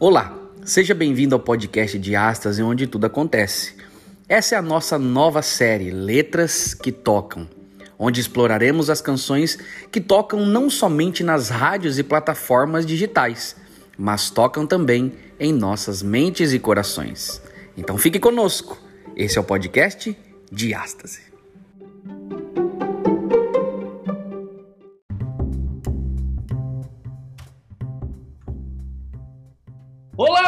Olá, seja bem-vindo ao podcast de Astas, onde tudo acontece. Essa é a nossa nova série Letras que Tocam, onde exploraremos as canções que tocam não somente nas rádios e plataformas digitais, mas tocam também em nossas mentes e corações. Então fique conosco. Esse é o podcast Diástase.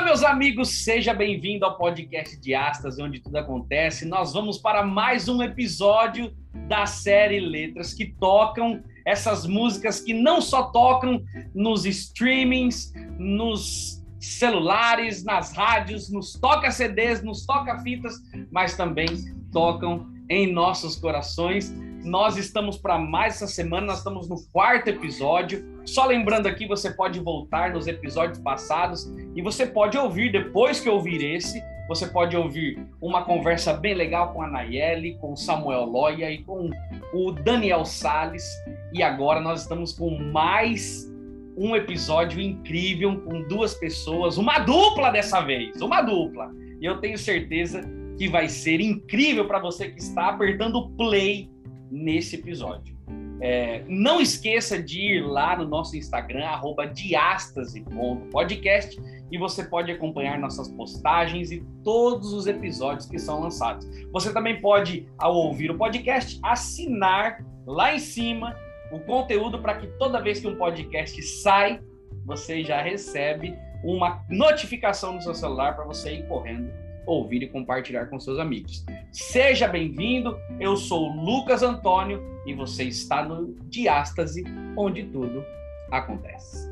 Olá, meus amigos, seja bem-vindo ao podcast Diástase, onde tudo acontece. Nós vamos para mais um episódio da série Letras que tocam essas músicas que não só tocam nos streamings, nos celulares, nas rádios, nos toca-CDs, nos toca-fitas, mas também tocam em nossos corações. Nós estamos para mais essa semana, nós estamos no quarto episódio. Só lembrando aqui, você pode voltar nos episódios passados e você pode ouvir, depois que ouvir esse, você pode ouvir uma conversa bem legal com a Nayeli, com Samuel Loya e com o Daniel Sales. E agora nós estamos com mais um episódio incrível com duas pessoas, uma dupla dessa vez, uma dupla. E eu tenho certeza que vai ser incrível para você que está apertando play nesse episódio. É, não esqueça de ir lá no nosso Instagram, diastase.podcast, e você pode acompanhar nossas postagens e todos os episódios que são lançados. Você também pode, ao ouvir o podcast, assinar lá em cima o conteúdo para que toda vez que um podcast sai, você já recebe uma notificação no seu celular para você ir correndo ouvir e compartilhar com seus amigos. Seja bem-vindo, eu sou Lucas Antônio e você está no Diástase, onde tudo acontece.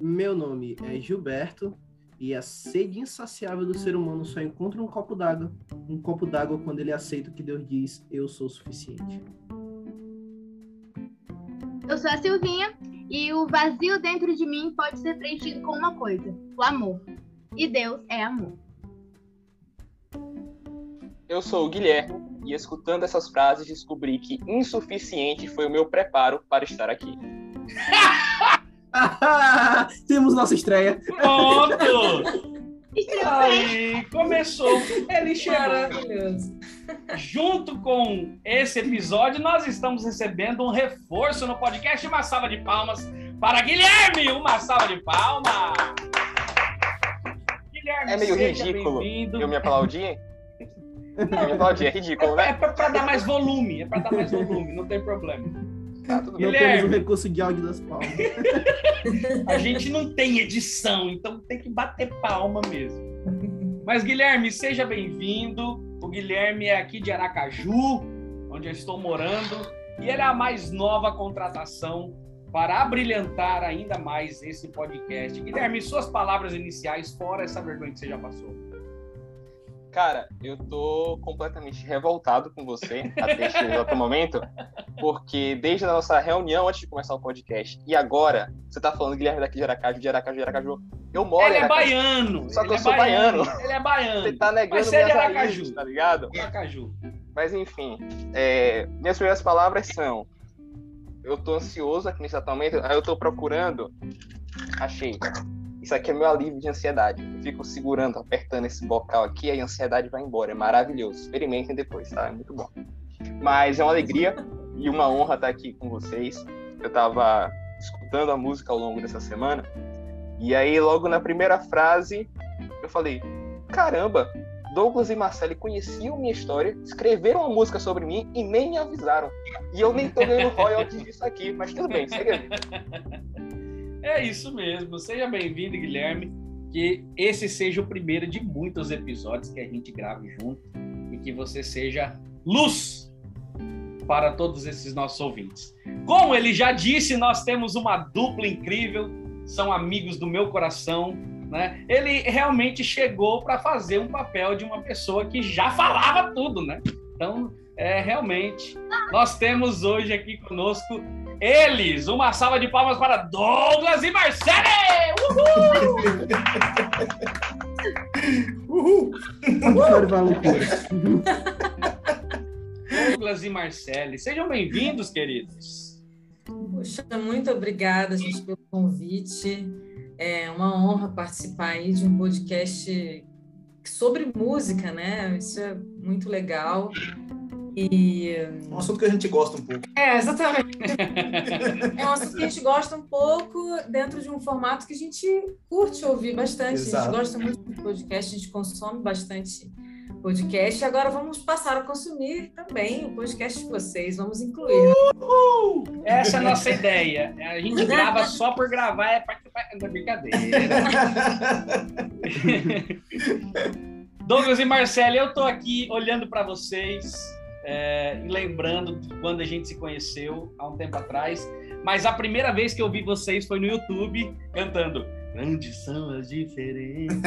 Meu nome é Gilberto e a sede insaciável do ser humano só encontra um copo d'água. Um copo d'água quando ele aceita o que Deus diz: Eu sou suficiente. Eu sou a Silvinha e o vazio dentro de mim pode ser preenchido com uma coisa: o amor. E Deus é amor. Eu sou o Guilherme e escutando essas frases descobri que insuficiente foi o meu preparo para estar aqui. Temos nossa estreia. Pronto! Aí, começou. Ele chega. Junto com esse episódio, nós estamos recebendo um reforço no podcast. Uma salva de palmas para Guilherme! Uma salva de palmas! Guilherme, é meio ridículo eu me aplaudir? Eu me aplaudir, é ridículo, né? É, é para dar mais volume, é para dar mais volume, não tem problema. Tá, tudo não temos o recurso de áudio das palmas. a gente não tem edição, então tem que bater palma mesmo. Mas, Guilherme, seja bem-vindo. O Guilherme é aqui de Aracaju, onde eu estou morando, e ele é a mais nova contratação para abrilhantar ainda mais esse podcast. Guilherme, suas palavras iniciais, fora essa vergonha que você já passou. Cara, eu tô completamente revoltado com você até este exato momento, porque desde a nossa reunião antes de começar o podcast e agora, você tá falando Guilherme daqui de Aracaju, de Aracaju, de Aracaju. Eu moro Ele é baiano. Só que eu é sou baiano. baiano. Ele é baiano. Você tá negando Mas é minhas Aracaju. raízes, tá ligado? Aracaju. Mas enfim, é, minhas primeiras palavras são eu tô ansioso aqui nesse atualmente, aí eu tô procurando, achei. Isso aqui é meu alívio de ansiedade. Eu fico segurando, apertando esse bocal aqui, e a ansiedade vai embora. É maravilhoso. Experimentem depois, tá? É muito bom. Mas é uma alegria e uma honra estar aqui com vocês. Eu estava escutando a música ao longo dessa semana. E aí, logo na primeira frase, eu falei: caramba, Douglas e Marcelo conheciam minha história, escreveram uma música sobre mim e nem me avisaram. E eu nem tô ganhando royalties disso aqui, mas tudo bem, segue aí. É isso mesmo. Seja bem-vindo, Guilherme. Que esse seja o primeiro de muitos episódios que a gente grave junto e que você seja luz para todos esses nossos ouvintes. Como ele já disse, nós temos uma dupla incrível, são amigos do meu coração. Né? Ele realmente chegou para fazer um papel de uma pessoa que já falava tudo, né? Então, é realmente. Nós temos hoje aqui conosco eles. Uma salva de palmas para Douglas e Marcele! Uhul! Uhul! Douglas e Marcele, sejam bem-vindos, queridos. Poxa, muito obrigada, gente, pelo convite. É uma honra participar aí de um podcast sobre música, né? Isso é muito legal. E... Um assunto que a gente gosta um pouco. É, exatamente. é um assunto que a gente gosta um pouco dentro de um formato que a gente curte ouvir bastante. Exato. A gente gosta muito de podcast, a gente consome bastante podcast. Agora vamos passar a consumir também o podcast de vocês. Vamos incluir. Uhul! Essa é a nossa ideia. A gente grava só por gravar, é para é brincadeira. Douglas e Marcelo, eu estou aqui olhando para vocês é, e lembrando quando a gente se conheceu há um tempo atrás. Mas a primeira vez que eu vi vocês foi no YouTube cantando Grandes são as diferenças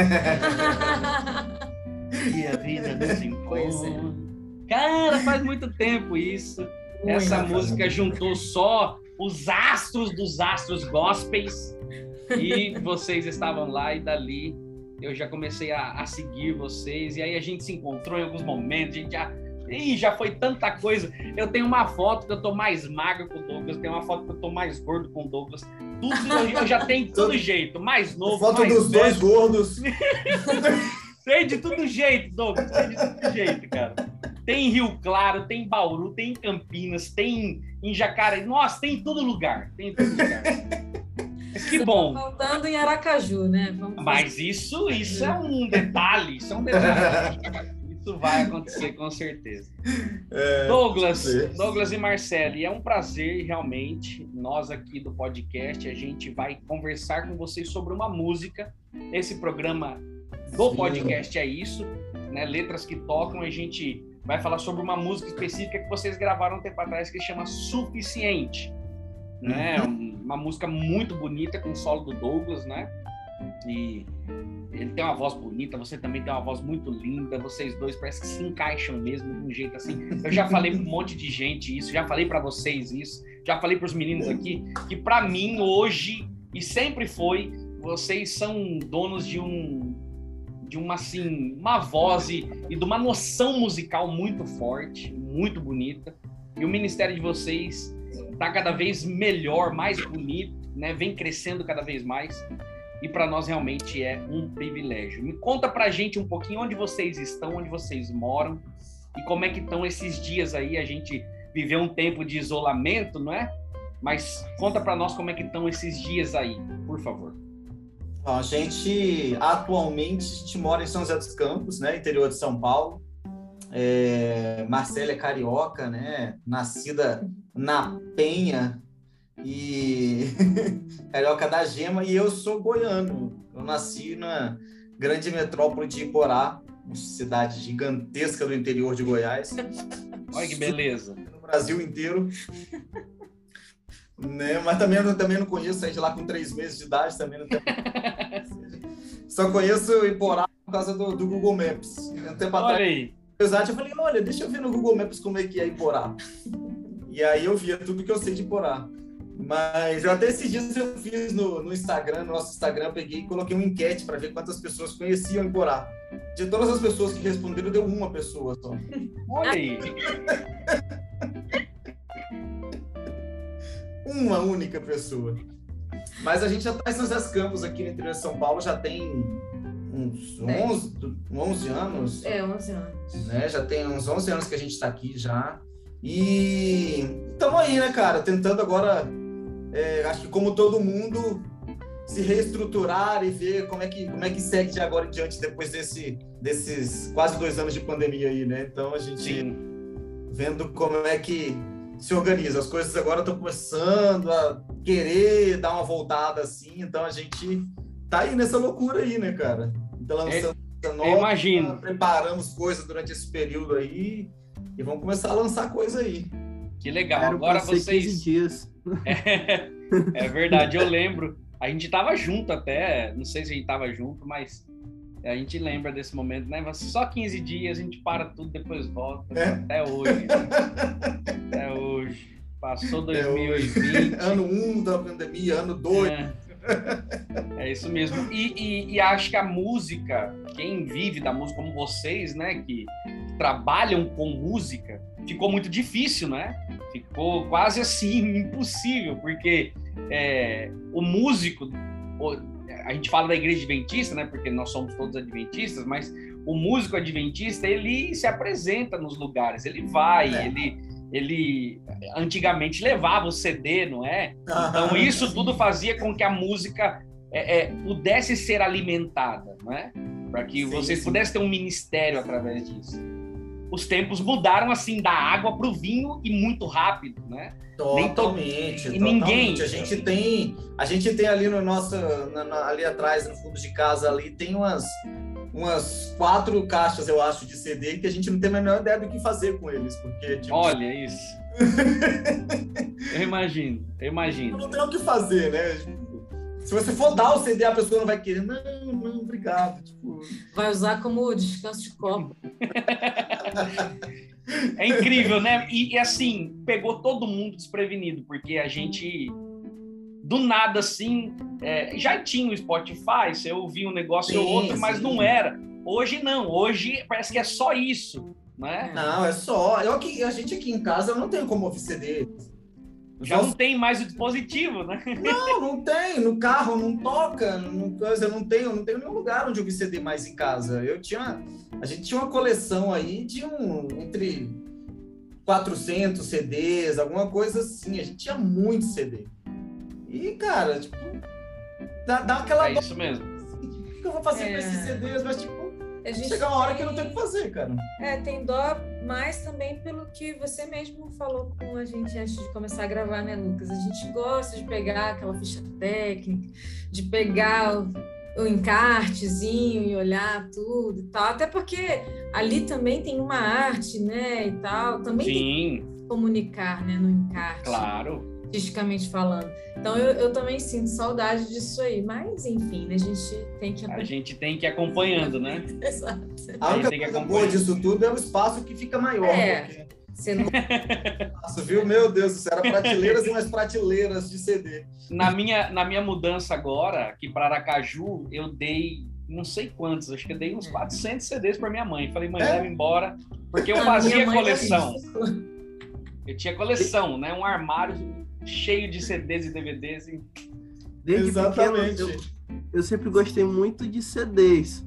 e a vida nos impõe. É. Cara, faz muito tempo isso. Essa música juntou só os astros dos astros gospels e vocês estavam lá e dali eu já comecei a, a seguir vocês e aí a gente se encontrou em alguns momentos, a gente já Ih, já foi tanta coisa. Eu tenho uma foto que eu tô mais magro com o Douglas, tenho uma foto que eu tô mais gordo com o Douglas. Tudo eu já tenho todo jeito, mais novo. Foto mais dos velho. dois gordos. tem de todo jeito, Douglas, tem de todo jeito, cara. Tem em Rio Claro, tem em Bauru, tem em Campinas, tem em Jacareí. Nossa, tem em todo lugar. Tem em todo lugar. Que Você bom. Tá faltando em Aracaju, né? Vamos Mas isso, isso é um detalhe, isso é um detalhe. Isso vai acontecer com certeza. É, Douglas, Douglas e Marcele, é um prazer realmente. Nós aqui do podcast, a gente vai conversar com vocês sobre uma música. Esse programa do podcast é isso, né? Letras que tocam, a gente vai falar sobre uma música específica que vocês gravaram um tempo atrás que chama Suficiente, né? Uhum. Uma música muito bonita com o solo do Douglas, né? E ele tem uma voz bonita, você também tem uma voz muito linda, vocês dois parecem que se encaixam mesmo de um jeito assim. Eu já falei para um monte de gente isso, já falei para vocês isso, já falei para os meninos aqui que para mim hoje e sempre foi, vocês são donos de um de uma assim, uma voz e, e de uma noção musical muito forte, muito bonita. E o ministério de vocês está cada vez melhor, mais bonito, né? Vem crescendo cada vez mais e para nós realmente é um privilégio. Me conta para a gente um pouquinho onde vocês estão, onde vocês moram e como é que estão esses dias aí. A gente viveu um tempo de isolamento, não é? Mas conta para nós como é que estão esses dias aí, por favor. A gente atualmente a gente mora em São José dos Campos, né, interior de São Paulo. É, Marcela é carioca, né, nascida na Penha, e carioca da gema e eu sou goiano. Eu nasci na grande metrópole de Iporá, uma cidade gigantesca do interior de Goiás. Olha que beleza. No Brasil inteiro. né? Mas também, eu também não conheço, saí de lá com três meses de idade, também não tenho... Só conheço Iporá por causa do, do Google Maps. Um tempo olha atrás, aí. Eu falei, olha, deixa eu ver no Google Maps como é que é Iporá. E aí eu via tudo que eu sei de Iporá. Mas eu até esses dias eu fiz no, no Instagram, no nosso Instagram, peguei e coloquei uma enquete para ver quantas pessoas conheciam Emporá. De todas as pessoas que responderam, deu uma pessoa só. Olha aí! uma única pessoa. Mas a gente já está em São José Campos, aqui no interior de São Paulo, já tem uns 11, 11 anos. É, 11 anos. Né? Já tem uns 11 anos que a gente está aqui já. E estamos aí, né, cara? Tentando agora é, acho que como todo mundo, se reestruturar e ver como é que, como é que segue de agora em diante depois desse, desses quase dois anos de pandemia aí, né? Então a gente Sim. vendo como é que se organiza. As coisas agora estão começando a querer dar uma voltada assim, então a gente tá aí nessa loucura aí, né, cara? Então lançando é, nova, imagino. preparamos coisas durante esse período aí e vamos começar a lançar coisa aí. Que legal. Agora vocês. dias. É, é, verdade, eu lembro. A gente tava junto até, não sei se a gente tava junto, mas a gente lembra desse momento, né? Só 15 dias, a gente para tudo, depois volta. É. Até hoje. até hoje. Passou 2020. ano 1 um da pandemia, ano 2. É. é. isso mesmo. E, e, e, acho que a música, quem vive da música como vocês, né, que trabalham com música, ficou muito difícil, né? Ficou quase assim impossível, porque é, o músico, a gente fala da igreja adventista, né? Porque nós somos todos adventistas, mas o músico adventista ele se apresenta nos lugares, ele vai, é. ele ele antigamente levava o CD, não é? Então isso tudo fazia com que a música é, é, pudesse ser alimentada, não é? Para que sim, vocês sim. pudessem ter um ministério através disso. Os tempos mudaram assim da água para o vinho e muito rápido, né? Totalmente. E ninguém. A gente tem, a gente tem ali no nosso, na, na, ali atrás, no fundo de casa ali, tem umas umas quatro caixas, eu acho, de CD que a gente não tem a menor ideia do que fazer com eles, porque tipo... Olha isso. eu imagino, eu imagino. Não tem o que fazer, né? Se você for dar o CD, a pessoa não vai querer. Não, não, obrigado. Tipo... Vai usar como descanso de copo. é incrível, né? E, e, assim, pegou todo mundo desprevenido, porque a gente do nada assim, é, já tinha o Spotify, você ouvia um negócio sim, ou outro, mas sim. não era. Hoje não, hoje parece que é só isso, né? Não, é só. Eu aqui, a gente aqui em casa eu não tenho como ouvir CD. Já não tem mais o dispositivo, né? Não, não tem. No carro não toca, não, coisa, não tenho, não tenho nenhum lugar onde ouvir CD mais em casa. Eu tinha, a gente tinha uma coleção aí de um entre 400 CDs, alguma coisa assim. A gente tinha muito CD. E, cara, tipo, dá, dá aquela. É isso mesmo. O que eu vou fazer é... com esses CDs? Mas, tipo, a gente chega uma hora que não tem o que fazer, cara. É, tem dó mais também pelo que você mesmo falou com a gente antes de começar a gravar, né, Lucas? A gente gosta de pegar aquela ficha técnica, de pegar o, o encartezinho e olhar tudo e tal. Até porque ali também tem uma arte, né, e tal. Também Sim. tem que comunicar, né, no encarte. Claro artisticamente falando. Então eu, eu também sinto saudade disso aí, mas enfim, né, a gente tem que a gente tem que ir acompanhando, né? Exato. A única coisa boa disso tudo é o espaço que fica maior. É. Porque... Você não... Nossa, viu? Meu Deus, isso era prateleiras e mais prateleiras de CD. Na minha, na minha mudança agora, aqui para Aracaju, eu dei não sei quantos, acho que eu dei uns 400 é. CDs para minha mãe. Falei, mãe, é? leva embora, porque eu fazia coleção. Eu tinha coleção, né? Um armário cheio de CDs e DVDs. Hein? Desde Exatamente. Pequeno, eu, eu sempre gostei muito de CDs.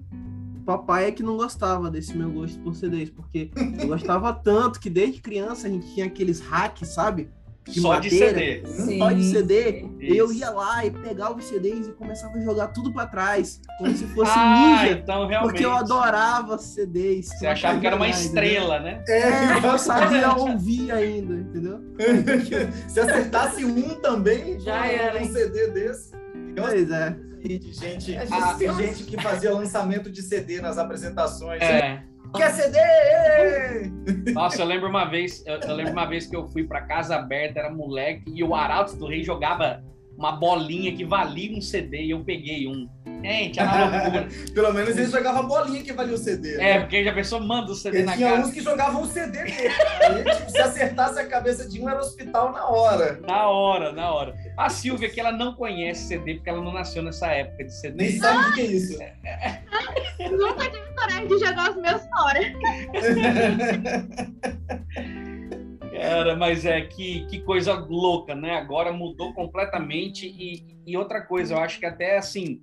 Papai é que não gostava desse meu gosto por CDs, porque eu gostava tanto que desde criança a gente tinha aqueles hacks, sabe? De só madeira, de CD. Só de CD. Isso. Eu ia lá e pegava os CDs e começava a jogar tudo para trás, como se fosse ah, ninja. Então, realmente. Porque eu adorava CDs. Você achava que era uma estrela, né? É, eu sabia ouvir ainda, entendeu? se acertasse um também, já era um CD desse. Pois é. Gente, a, gente que fazia lançamento de CD nas apresentações. É. Quer CD? Nossa, eu lembro uma vez, eu, eu lembro uma vez que eu fui para casa aberta, era moleque, e o Arauto do Rei jogava uma bolinha que valia um CD e eu peguei um. Gente, era loucura. Pelo menos ele jogava bolinha que valia o CD. Né? É, porque já pensou, manda o CD ele na tinha cara. uns que jogavam o CD dele. Aí, tipo, se acertasse a cabeça de um, era hospital na hora. Na hora, na hora. A Silvia, que ela não conhece CD, porque ela não nasceu nessa época de CD. Nem sabe o que é isso. Nunca tive coragem de jogar os meus fora. Cara, mas é que, que coisa louca, né? Agora mudou completamente. E, e outra coisa, eu acho que até assim,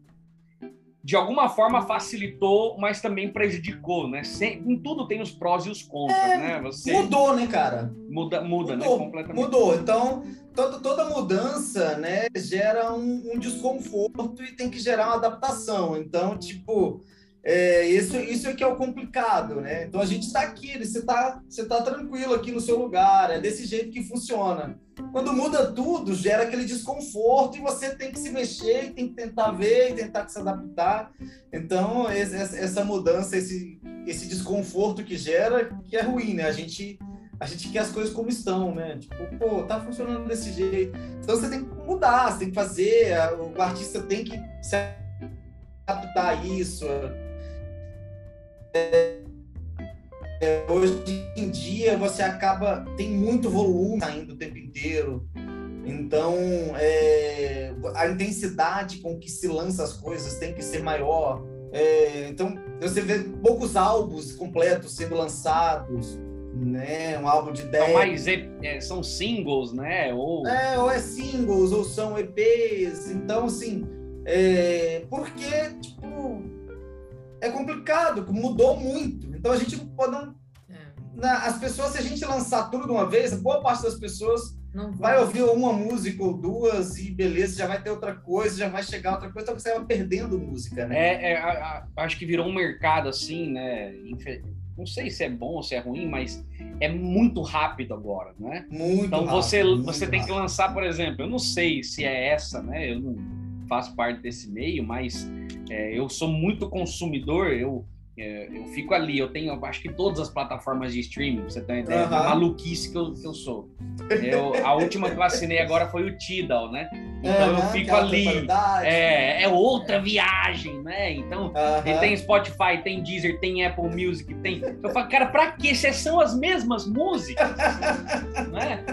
de alguma forma facilitou, mas também prejudicou, né? Sem, em tudo tem os prós e os contras, é, né? Você mudou, né, cara? Muda, muda, né? mudou, né? Completamente. Mudou. Então, toda, toda mudança, né, gera um, um desconforto e tem que gerar uma adaptação. Então, tipo, é, isso, isso é que é o complicado, né? Então a gente está aqui, você está você tá tranquilo aqui no seu lugar, é desse jeito que funciona. Quando muda tudo, gera aquele desconforto e você tem que se mexer, tem que tentar ver e tentar se adaptar. Então, essa mudança, esse, esse desconforto que gera, que é ruim, né? A gente, a gente quer as coisas como estão, né? Tipo, pô, tá funcionando desse jeito. Então você tem que mudar, você tem que fazer, o artista tem que se adaptar a isso hoje em dia você acaba tem muito volume saindo o tempo inteiro então é, a intensidade com que se lança as coisas tem que ser maior é, então você vê poucos álbuns completos sendo lançados né? Um álbum de 10. São mais é, são singles, né? Ou... É, ou é singles, ou são EPs. Então, assim, é... porque, tipo, é complicado, mudou muito. Então a gente não pode. Não... É. As pessoas, se a gente lançar tudo de uma vez, boa parte das pessoas não vai ouvir uma música ou duas e beleza, já vai ter outra coisa, já vai chegar outra coisa, então você vai perdendo música, né? É, é a, a, acho que virou um mercado assim, né? Não sei se é bom ou se é ruim, mas é muito rápido agora, né? Muito Então rápido, você, você tem que lançar, por exemplo, eu não sei se é essa, né? Eu não faço parte desse meio, mas é, eu sou muito consumidor, eu é, eu fico ali, eu tenho, acho que todas as plataformas de streaming, você tem ideia uhum. da maluquice que eu, que eu sou. Eu, a última que eu assinei agora foi o Tidal, né? Então uhum, eu fico ali. É, é outra viagem, né? Então, uhum. tem Spotify, tem Deezer, tem Apple Music, tem. Eu falo, cara, pra quê? Se são as mesmas músicas, né?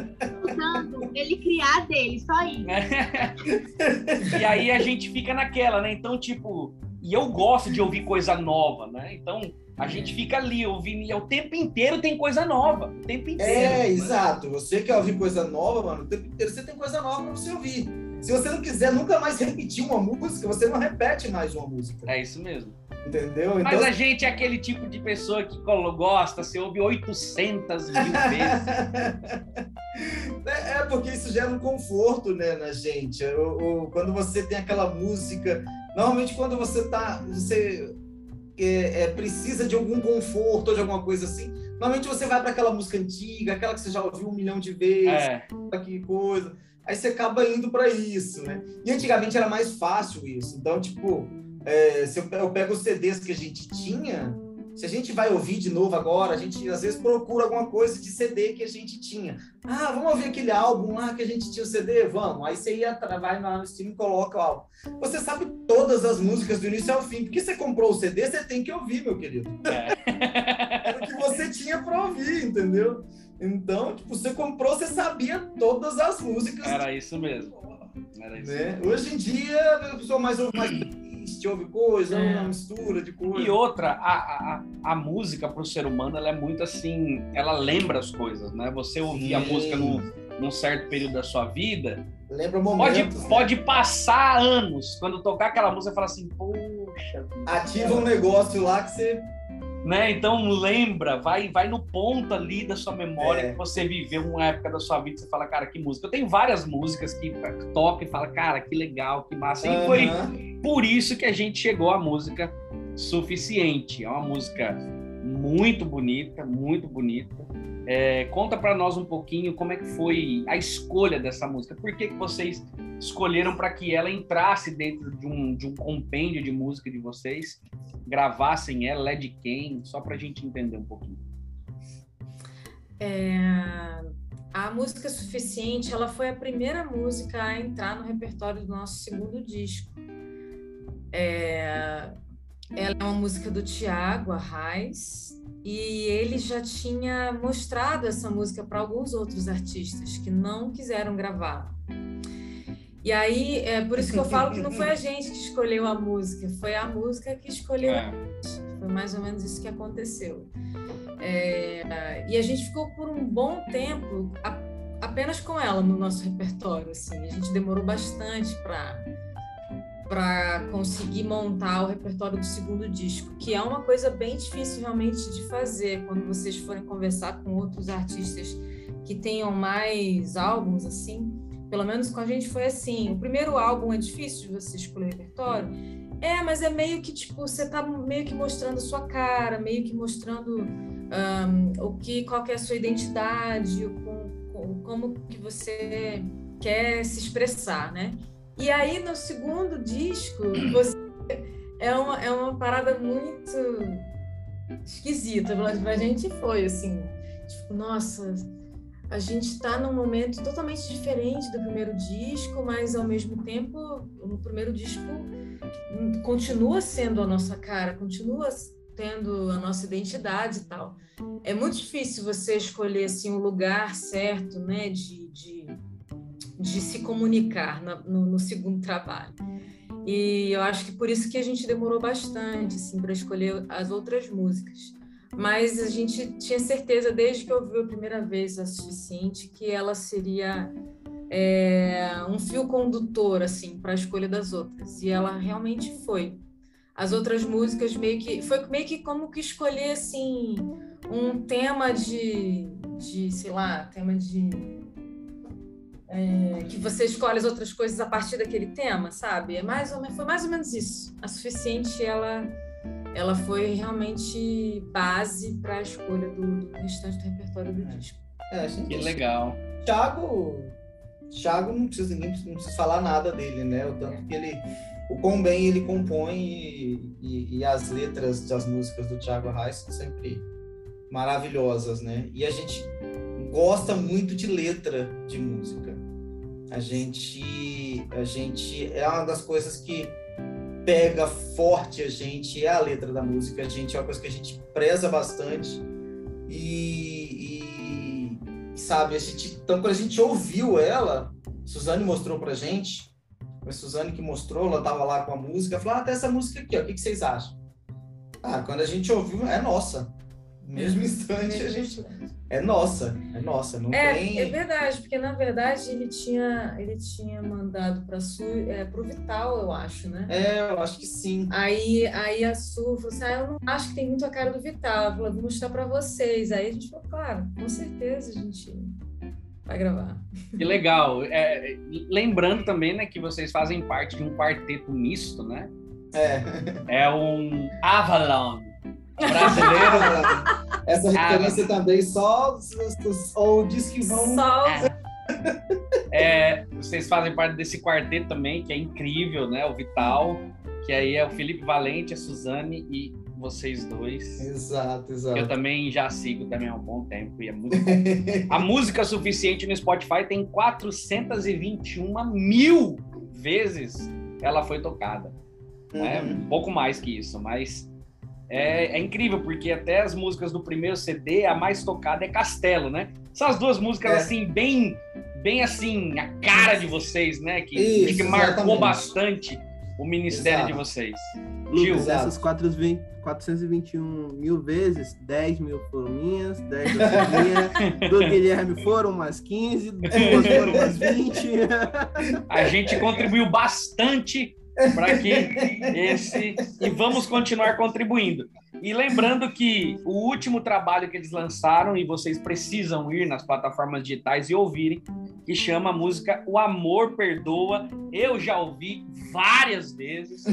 Ele criar dele, só isso. e aí a gente fica naquela, né? Então, tipo e eu gosto de ouvir coisa nova, né? Então a gente fica ali ouvindo, e o tempo inteiro tem coisa nova. O tempo inteiro. É, né? exato. Você quer ouvir coisa nova, mano, o tempo inteiro você tem coisa nova pra você ouvir. Se você não quiser nunca mais repetir uma música, você não repete mais uma música. É isso mesmo. Entendeu? Então... Mas a gente é aquele tipo de pessoa que gosta, você ouve 800 mil vezes. é, porque isso gera um conforto né, na gente. O, o, quando você tem aquela música Normalmente, quando você tá, você é, é, precisa de algum conforto ou de alguma coisa assim, normalmente você vai para aquela música antiga, aquela que você já ouviu um milhão de vezes, é. que coisa. Aí você acaba indo para isso, né? E antigamente era mais fácil isso. Então, tipo, é, se eu, eu pego os CDs que a gente tinha, se a gente vai ouvir de novo agora, a gente às vezes procura alguma coisa de CD que a gente tinha. Ah, vamos ouvir aquele álbum lá que a gente tinha o CD? Vamos. Aí você ia, vai no Steam e coloca o álbum. Você sabe todas as músicas do início ao fim, porque você comprou o CD, você tem que ouvir, meu querido. É. Era o que você tinha para ouvir, entendeu? Então, tipo, você comprou, você sabia todas as músicas. Era isso mesmo. Era isso né? mesmo. Hoje em dia, a pessoa mais ouve mais triste, ouve coisa, é. uma mistura de coisa. E outra, a, a, a música para o ser humano, ela é muito assim, ela lembra as coisas, né? Você ouvir Sim. a música num, num certo período da sua vida, Lembra momentos, pode, né? pode passar anos. Quando tocar aquela música, você fala assim, poxa. Ativa um negócio lá que você né? Então lembra, vai vai no ponto ali da sua memória é. que você viveu uma época da sua vida, você fala, cara, que música. Eu tenho várias músicas que toca e fala, cara, que legal, que massa. E foi por isso que a gente chegou à música Suficiente. É uma música muito bonita, muito bonita. É, conta para nós um pouquinho como é que foi a escolha dessa música. Por que, que vocês escolheram para que ela entrasse dentro de um, de um compêndio de música de vocês? Gravassem ela, é de quem? Só para a gente entender um pouquinho. É, a música Suficiente, ela foi a primeira música a entrar no repertório do nosso segundo disco. É, ela é uma música do Tiago Arraes, e ele já tinha mostrado essa música para alguns outros artistas que não quiseram gravar. E aí, é por isso que eu falo que não foi a gente que escolheu a música, foi a música que escolheu é. a gente. Foi mais ou menos isso que aconteceu. É, e a gente ficou por um bom tempo a, apenas com ela no nosso repertório. Assim. A gente demorou bastante para para conseguir montar o repertório do segundo disco, que é uma coisa bem difícil realmente de fazer quando vocês forem conversar com outros artistas que tenham mais álbuns assim. Pelo menos com a gente foi assim. O primeiro álbum é difícil de você escolher o repertório. É, mas é meio que tipo você tá meio que mostrando a sua cara, meio que mostrando um, o que, qual que é a sua identidade, com, como que você quer se expressar, né? E aí, no segundo disco, você... é, uma, é uma parada muito esquisita. Pra gente foi, assim, tipo, nossa, a gente está num momento totalmente diferente do primeiro disco, mas ao mesmo tempo, no primeiro disco continua sendo a nossa cara, continua tendo a nossa identidade e tal. É muito difícil você escolher assim o um lugar certo, né, de, de de se comunicar no, no, segundo trabalho. E eu acho que por isso que a gente demorou bastante assim, para escolher as outras músicas. mas a gente tinha certeza, desde que ouviu a primeira vez a Suficiente, que ela seria é, um fio condutor assim para a escolha das outras. E ela realmente foi. As outras músicas meio que foi meio que como que escolher assim um tema de, de sei lá, tema de é, que você escolhe as outras coisas a partir daquele tema, sabe? É mais ou menos, foi mais ou menos isso. A suficiente ela ela foi realmente base para a escolha do, do, restante do repertório do disco. É, que legal. Thiago, Thiago não precisa ninguém não precisa falar nada dele, né? O tanto que ele o quão bem ele compõe e, e, e as letras das músicas do Thiago Arraes são sempre maravilhosas, né? E a gente gosta muito de letra de música. A gente, a gente é uma das coisas que pega forte a gente é a letra da música. A gente é uma coisa que a gente preza bastante e, e sabe a gente então quando a gente ouviu ela, Suzane mostrou pra gente, a Suzane que mostrou, ela tava lá com a música, falou: ah, tem essa música aqui, ó, o que, que vocês acham? Ah, quando a gente ouviu, é nossa mesmo instante a gente é nossa, é nossa, não é, tem. É verdade, porque na verdade ele tinha ele tinha mandado para Su, é, para o Vital, eu acho, né? É, eu acho que sim. Aí aí a Su falou assim, ah, eu não acho que tem muito a cara do Vital, ela falou, vou mostrar para vocês. Aí a gente falou, claro, com certeza a gente vai gravar. Que legal. É, lembrando também, né, que vocês fazem parte de um quarteto misto, né? É. É um Avalon brasileiro. Essa ah, referência ah, também só os, os olds que vão. Só é, vocês fazem parte desse quarteto também, que é incrível, né? O Vital, que aí é o Felipe Valente, a Suzane e vocês dois. Exato, exato. Eu também já sigo também há um bom tempo e é muito bom. a música suficiente no Spotify tem 421 mil vezes ela foi tocada. Né? Um pouco mais que isso, mas é, é, incrível, porque até as músicas do primeiro CD, a mais tocada é Castelo, né? São as duas músicas, é. assim, bem, bem assim, a cara de vocês, né? Que, Isso, que marcou bastante o ministério Exato. de vocês. Gil. Essas 421 mil vezes, 10 mil foram minhas, 10 minhas, do Guilherme foram umas 15, duas foram umas 20. A gente contribuiu bastante para que esse e vamos continuar contribuindo. E lembrando que o último trabalho que eles lançaram e vocês precisam ir nas plataformas digitais e ouvirem, que chama a música O Amor Perdoa. Eu já ouvi várias vezes.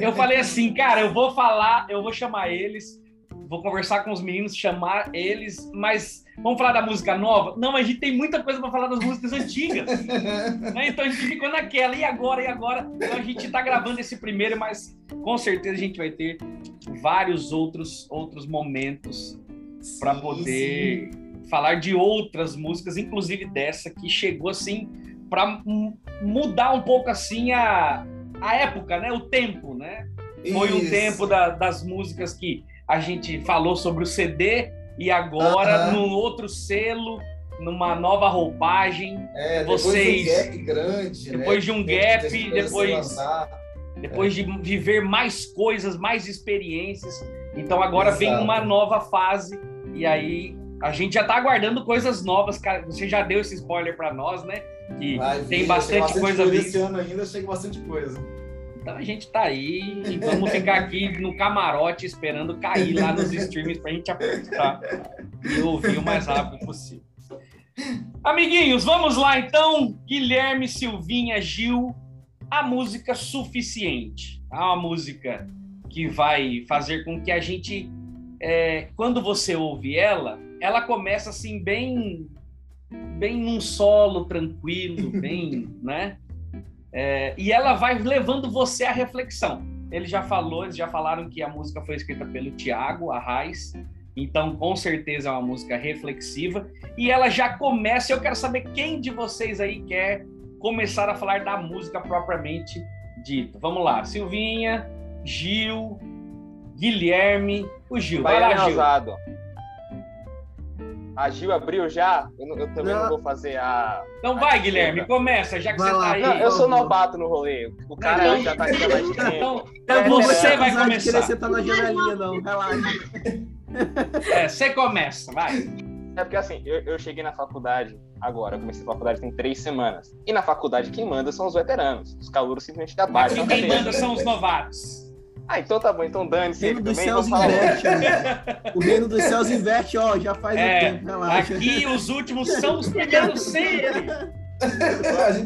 Eu falei assim, cara, eu vou falar, eu vou chamar eles vou conversar com os meninos, chamar eles, mas vamos falar da música nova? Não, a gente tem muita coisa para falar das músicas antigas. né? Então a gente ficou naquela, e agora, e agora? Então a gente está gravando esse primeiro, mas com certeza a gente vai ter vários outros, outros momentos para poder sim. falar de outras músicas, inclusive dessa que chegou assim para mudar um pouco assim a, a época, né? O tempo, né? Foi um tempo da, das músicas que a gente falou sobre o CD e agora uh -huh. num outro selo, numa nova roupagem. É, vocês depois de um gap grande, né? depois né? de um gap, depois depois é. de viver mais coisas, mais experiências. Então agora Exato. vem uma nova fase e aí a gente já está aguardando coisas novas, cara. Você já deu esse spoiler para nós, né? Que Vai, tem bastante, bastante coisa, coisa esse ano ainda chega bastante coisa. Então a gente tá aí e vamos ficar aqui no camarote esperando cair lá nos streams pra gente apertar e ouvir o mais rápido possível. Amiguinhos, vamos lá então. Guilherme, Silvinha, Gil, a música suficiente. Uma música que vai fazer com que a gente, é, quando você ouve ela, ela começa assim bem, bem num solo tranquilo, bem, né? É, e ela vai levando você à reflexão. Ele já falou, eles já falaram que a música foi escrita pelo Tiago Arraes, então com certeza é uma música reflexiva. E ela já começa, eu quero saber quem de vocês aí quer começar a falar da música propriamente dita. Vamos lá, Silvinha, Gil, Guilherme, o Gil. Vai, vai lá, Gil. A Gil abriu já? Eu, eu também não. não. vou fazer a. Então vai, a Guilherme, começa, já que vai você lá. tá aí. Não, eu sou novato no rolê. O cara então, já tá aqui há mais tempo. Então, então você vai começar. Não você tá na janelinha, não. Relaxa. É, você começa, vai. É porque assim, eu, eu cheguei na faculdade agora, comecei a faculdade tem três semanas. E na faculdade quem manda são os veteranos. Os calouros simplesmente trabalham. Aqui quem manda são os novatos. Ah, então tá bom, então dane-se. Reino dos céus inverte, O reino dos céus inverte, ó, já faz é, um tempo, relaxa. Aqui os últimos são os primeiros sempre.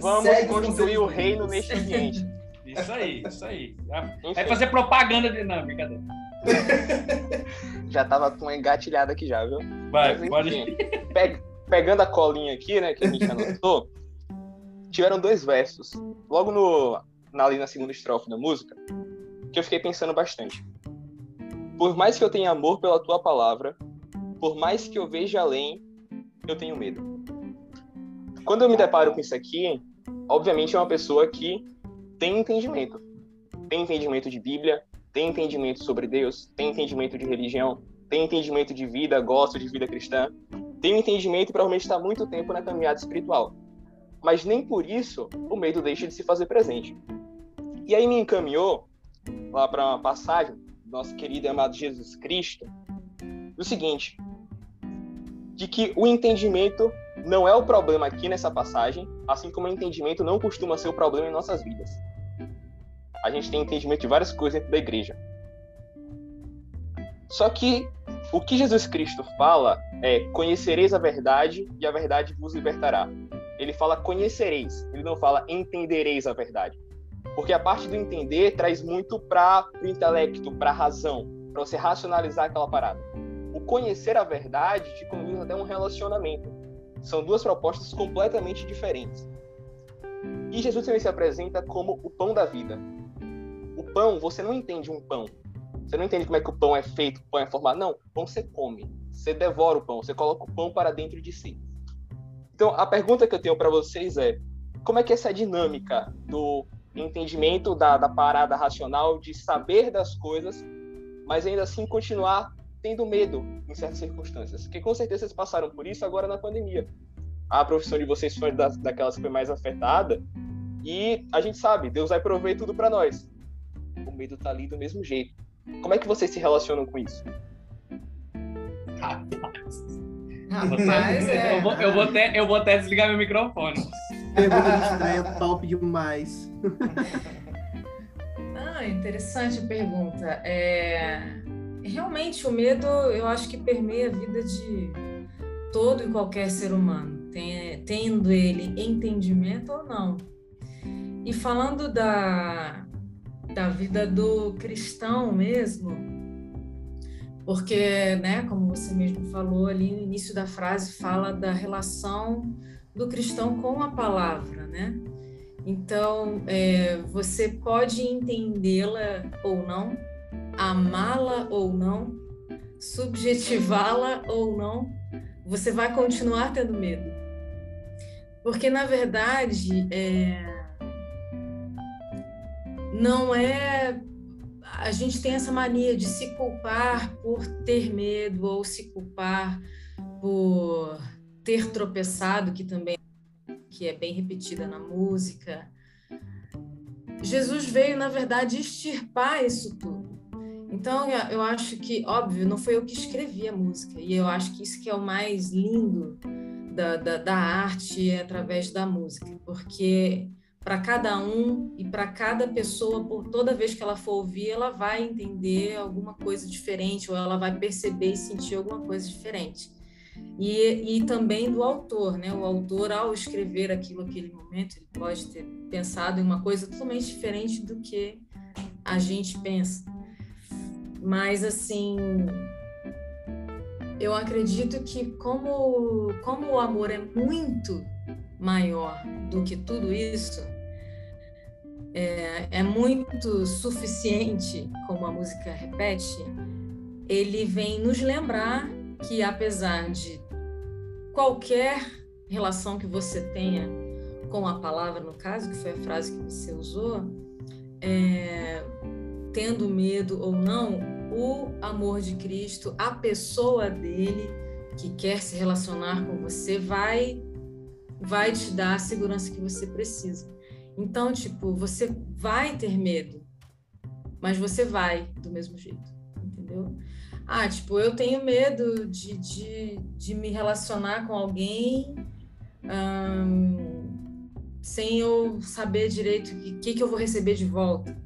Vamos construir o reino neste ambiente. Isso aí, isso aí. Vai fazer propaganda de. Não, brincadeira. já tava com uma engatilhada aqui já, viu? Vai, Mas, enfim, pode. Pe pegando a colinha aqui, né, que a gente anotou, tiveram dois versos. Logo no, ali na segunda estrofe da música, que eu fiquei pensando bastante. Por mais que eu tenha amor pela tua palavra, por mais que eu veja além, eu tenho medo. Quando eu me deparo com isso aqui, obviamente é uma pessoa que tem entendimento. Tem entendimento de Bíblia, tem entendimento sobre Deus, tem entendimento de religião, tem entendimento de vida, gosta de vida cristã, tem entendimento e provavelmente está muito tempo na caminhada espiritual. Mas nem por isso o medo deixa de se fazer presente. E aí me encaminhou lá para uma passagem do nosso querido e amado Jesus Cristo, o seguinte, de que o entendimento não é o problema aqui nessa passagem, assim como o entendimento não costuma ser o problema em nossas vidas. A gente tem entendimento de várias coisas dentro da igreja. Só que o que Jesus Cristo fala é: conhecereis a verdade e a verdade vos libertará. Ele fala conhecereis, ele não fala entendereis a verdade. Porque a parte do entender traz muito para o intelecto, para a razão, para você racionalizar aquela parada. O conhecer a verdade te conduz até um relacionamento. São duas propostas completamente diferentes. E Jesus também se apresenta como o pão da vida. O pão, você não entende um pão. Você não entende como é que o pão é feito, o pão é formado. Não, pão você come. Você devora o pão, você coloca o pão para dentro de si. Então, a pergunta que eu tenho para vocês é: como é que é essa dinâmica do entendimento da, da parada racional, de saber das coisas, mas ainda assim continuar tendo medo em certas circunstâncias. Porque com certeza vocês passaram por isso agora na pandemia. A profissão de vocês foi das, daquelas que foi mais afetada. E a gente sabe, Deus vai prover tudo para nós. O medo tá ali do mesmo jeito. Como é que vocês se relacionam com isso? Rapaz. Rapaz, é. eu, vou, eu, vou até, eu vou até desligar meu microfone. Pergunta estreia top demais. ah, interessante pergunta. É... Realmente, o medo, eu acho que permeia a vida de todo e qualquer ser humano, tendo ele entendimento ou não. E falando da, da vida do cristão mesmo, porque, né, como você mesmo falou ali no início da frase, fala da relação do cristão com a palavra, né? Então, é, você pode entendê-la ou não, amá-la ou não, subjetivá-la ou não, você vai continuar tendo medo. Porque, na verdade, é, não é. A gente tem essa mania de se culpar por ter medo ou se culpar por ter tropeçado, que também que é bem repetida na música. Jesus veio, na verdade, extirpar isso tudo. Então, eu acho que, óbvio, não foi eu que escrevi a música, e eu acho que isso que é o mais lindo da, da, da arte é através da música, porque para cada um e para cada pessoa, por toda vez que ela for ouvir, ela vai entender alguma coisa diferente ou ela vai perceber e sentir alguma coisa diferente e, e também do autor, né? O autor, ao escrever aquilo naquele momento, ele pode ter pensado em uma coisa totalmente diferente do que a gente pensa. Mas, assim, eu acredito que como, como o amor é muito maior do que tudo isso, é, é muito suficiente, como a música repete, ele vem nos lembrar que apesar de qualquer relação que você tenha com a palavra, no caso, que foi a frase que você usou, é, tendo medo ou não, o amor de Cristo, a pessoa dele que quer se relacionar com você, vai vai te dar a segurança que você precisa. Então, tipo, você vai ter medo, mas você vai do mesmo jeito, entendeu? Ah, tipo, eu tenho medo de, de, de me relacionar com alguém sem eu saber direito o que, que eu vou receber de volta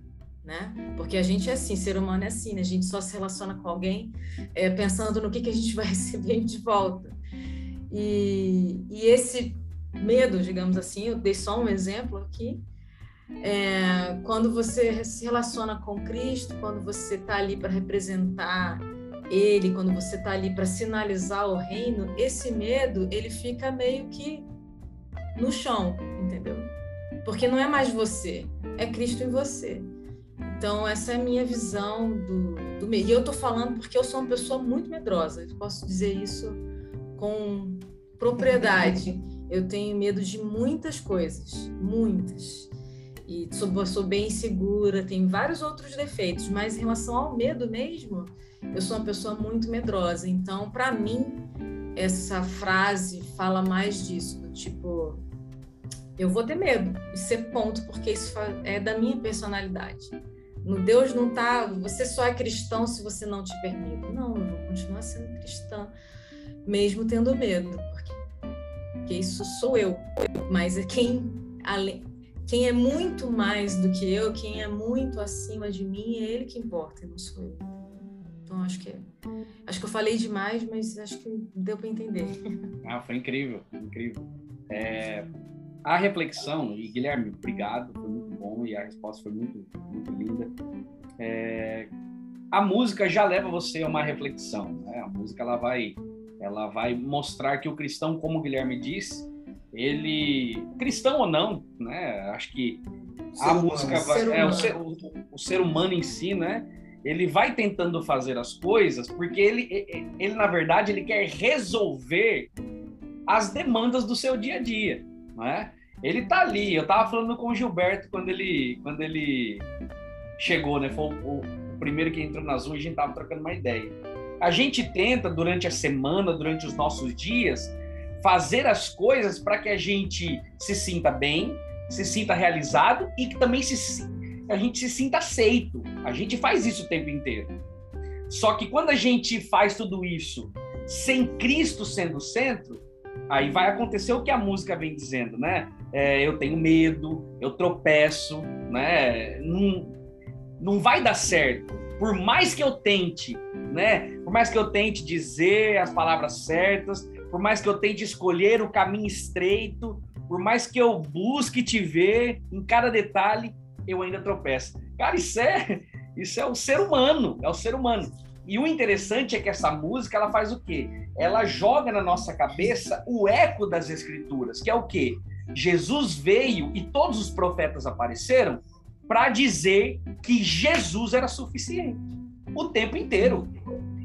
né? Porque a gente é assim, ser humano é assim, né? A gente só se relaciona com alguém é, pensando no que, que a gente vai receber de volta. E, e esse medo, digamos assim, eu dei só um exemplo aqui, é, quando você se relaciona com Cristo, quando você está ali para representar Ele, quando você está ali para sinalizar o reino, esse medo ele fica meio que no chão, entendeu? Porque não é mais você, é Cristo em você. Então, essa é a minha visão do, do medo. E eu estou falando porque eu sou uma pessoa muito medrosa, eu posso dizer isso com propriedade. Eu tenho medo de muitas coisas, muitas. E sou, sou bem insegura, tenho vários outros defeitos, mas em relação ao medo mesmo, eu sou uma pessoa muito medrosa. Então, para mim, essa frase fala mais disso, do tipo, eu vou ter medo, isso é ponto, porque isso é da minha personalidade. No Deus não tá, você só é cristão se você não te permite. Não, eu vou continuar sendo cristã, mesmo tendo medo, porque, porque isso sou eu. Mas é quem, além, quem é muito mais do que eu, quem é muito acima de mim, é ele que importa, não sou eu. Então acho que acho que eu falei demais, mas acho que deu para entender. Ah, foi incrível, incrível. É, a reflexão, e Guilherme, obrigado, foi muito bom e a resposta foi muito, muito linda. É, a música já leva você a uma reflexão, né? A música ela vai, ela vai mostrar que o cristão, como o Guilherme disse, ele, cristão ou não, né? Acho que a música vai, é, o, ser, o, o ser humano em si, né? Ele vai tentando fazer as coisas porque ele, ele na verdade, ele quer resolver as demandas do seu dia a dia não é? Ele tá ali. Eu tava falando com o Gilberto quando ele, quando ele chegou, né? Foi o, o primeiro que entrou na Zoom a gente tava trocando uma ideia. A gente tenta, durante a semana, durante os nossos dias, fazer as coisas para que a gente se sinta bem, se sinta realizado e que também se, a gente se sinta aceito. A gente faz isso o tempo inteiro. Só que quando a gente faz tudo isso sem Cristo sendo o centro, aí vai acontecer o que a música vem dizendo, né? É, eu tenho medo, eu tropeço, né? Não, não vai dar certo. Por mais que eu tente, né? Por mais que eu tente dizer as palavras certas, por mais que eu tente escolher o caminho estreito, por mais que eu busque te ver em cada detalhe, eu ainda tropeço. Cara, isso é, isso é o ser humano, é o ser humano. E o interessante é que essa música ela faz o quê? Ela joga na nossa cabeça o eco das escrituras, que é o quê? Jesus veio e todos os profetas apareceram para dizer que Jesus era suficiente o tempo inteiro.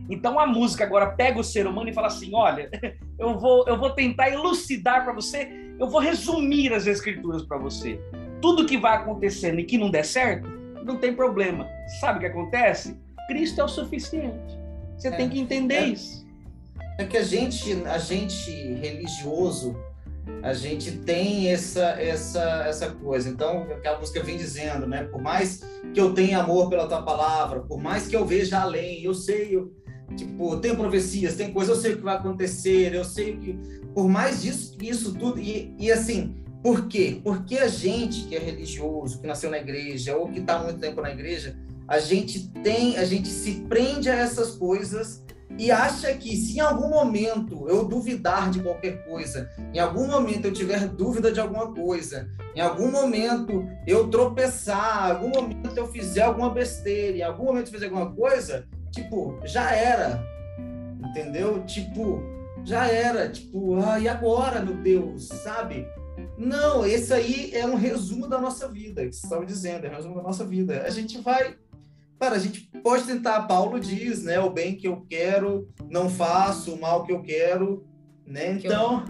Então a música agora pega o ser humano e fala assim: olha, eu vou, eu vou tentar elucidar para você, eu vou resumir as escrituras para você. Tudo que vai acontecendo e que não der certo, não tem problema. Sabe o que acontece? Cristo é o suficiente. Você é, tem que entender é, isso. É que a gente, a gente religioso, a gente tem essa essa essa coisa. Então, aquela música vem dizendo, né? Por mais que eu tenha amor pela tua palavra, por mais que eu veja além, eu sei, eu, tipo, tem profecias, tem coisa, eu sei o que vai acontecer, eu sei que por mais disso, isso tudo e, e assim, por quê? Porque a gente que é religioso, que nasceu na igreja ou que está muito tempo na igreja, a gente tem, a gente se prende a essas coisas e acha que se em algum momento eu duvidar de qualquer coisa, em algum momento eu tiver dúvida de alguma coisa, em algum momento eu tropeçar, em algum momento eu fizer alguma besteira, em algum momento eu fizer alguma coisa, tipo, já era. Entendeu? Tipo, já era, tipo, ah, e agora, meu Deus, sabe? Não, esse aí é um resumo da nossa vida, que você estava dizendo, é um resumo da nossa vida. A gente vai Cara, a gente pode tentar, Paulo diz, né? O bem que eu quero, não faço, o mal que eu quero, né? Então,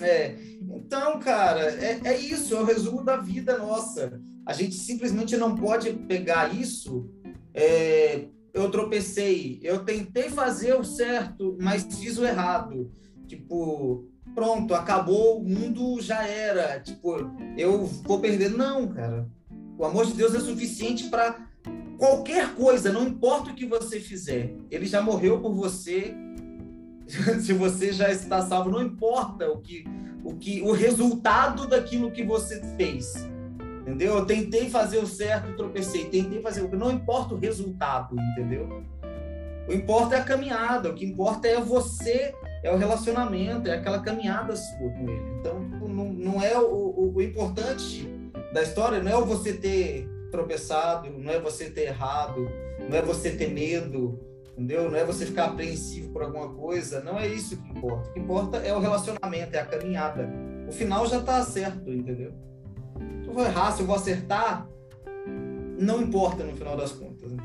é, então, cara, é, é isso, é o resumo da vida nossa. A gente simplesmente não pode pegar isso. É, eu tropecei, eu tentei fazer o certo, mas fiz o errado. Tipo, pronto, acabou, o mundo já era. Tipo, eu vou perder. Não, cara. O amor de Deus é suficiente para qualquer coisa, não importa o que você fizer, ele já morreu por você. Se você já está salvo, não importa o que, o que, o resultado daquilo que você fez. Entendeu? Eu tentei fazer o certo, tropecei. Tentei fazer o que não importa o resultado, entendeu? O importa é a caminhada. O que importa é você, é o relacionamento, é aquela caminhada sua com ele. Então, tipo, não, não é o, o, o importante da história, não é você ter tropeçado, não é você ter errado, não é você ter medo, entendeu? Não é você ficar apreensivo por alguma coisa, não é isso que importa. O que importa é o relacionamento, é a caminhada. O final já está certo, entendeu? Se eu vou errar, se eu vou acertar, não importa no final das contas. Né?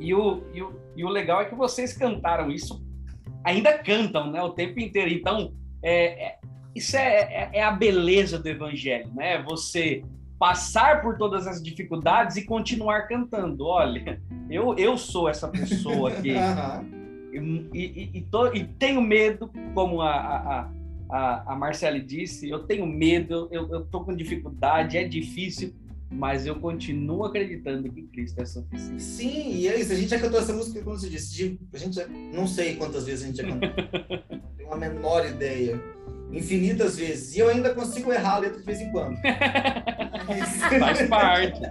E, o, e, o, e o legal é que vocês cantaram isso, ainda cantam, né, o tempo inteiro. Então, é, é isso é, é, é a beleza do evangelho, né? Você passar por todas as dificuldades e continuar cantando. Olha, eu, eu sou essa pessoa aqui. e, e, e, tô, e, tenho medo, como a, a, a, a Marcele disse, eu tenho medo, eu, eu tô com dificuldade, é difícil, mas eu continuo acreditando que Cristo é suficiente. Sim, e é isso. A gente já cantou essa música, como você disse, a gente já, não sei quantas vezes a gente já cantou. Tenho uma menor ideia infinitas vezes. E eu ainda consigo errar a letra de vez em quando. Faz parte.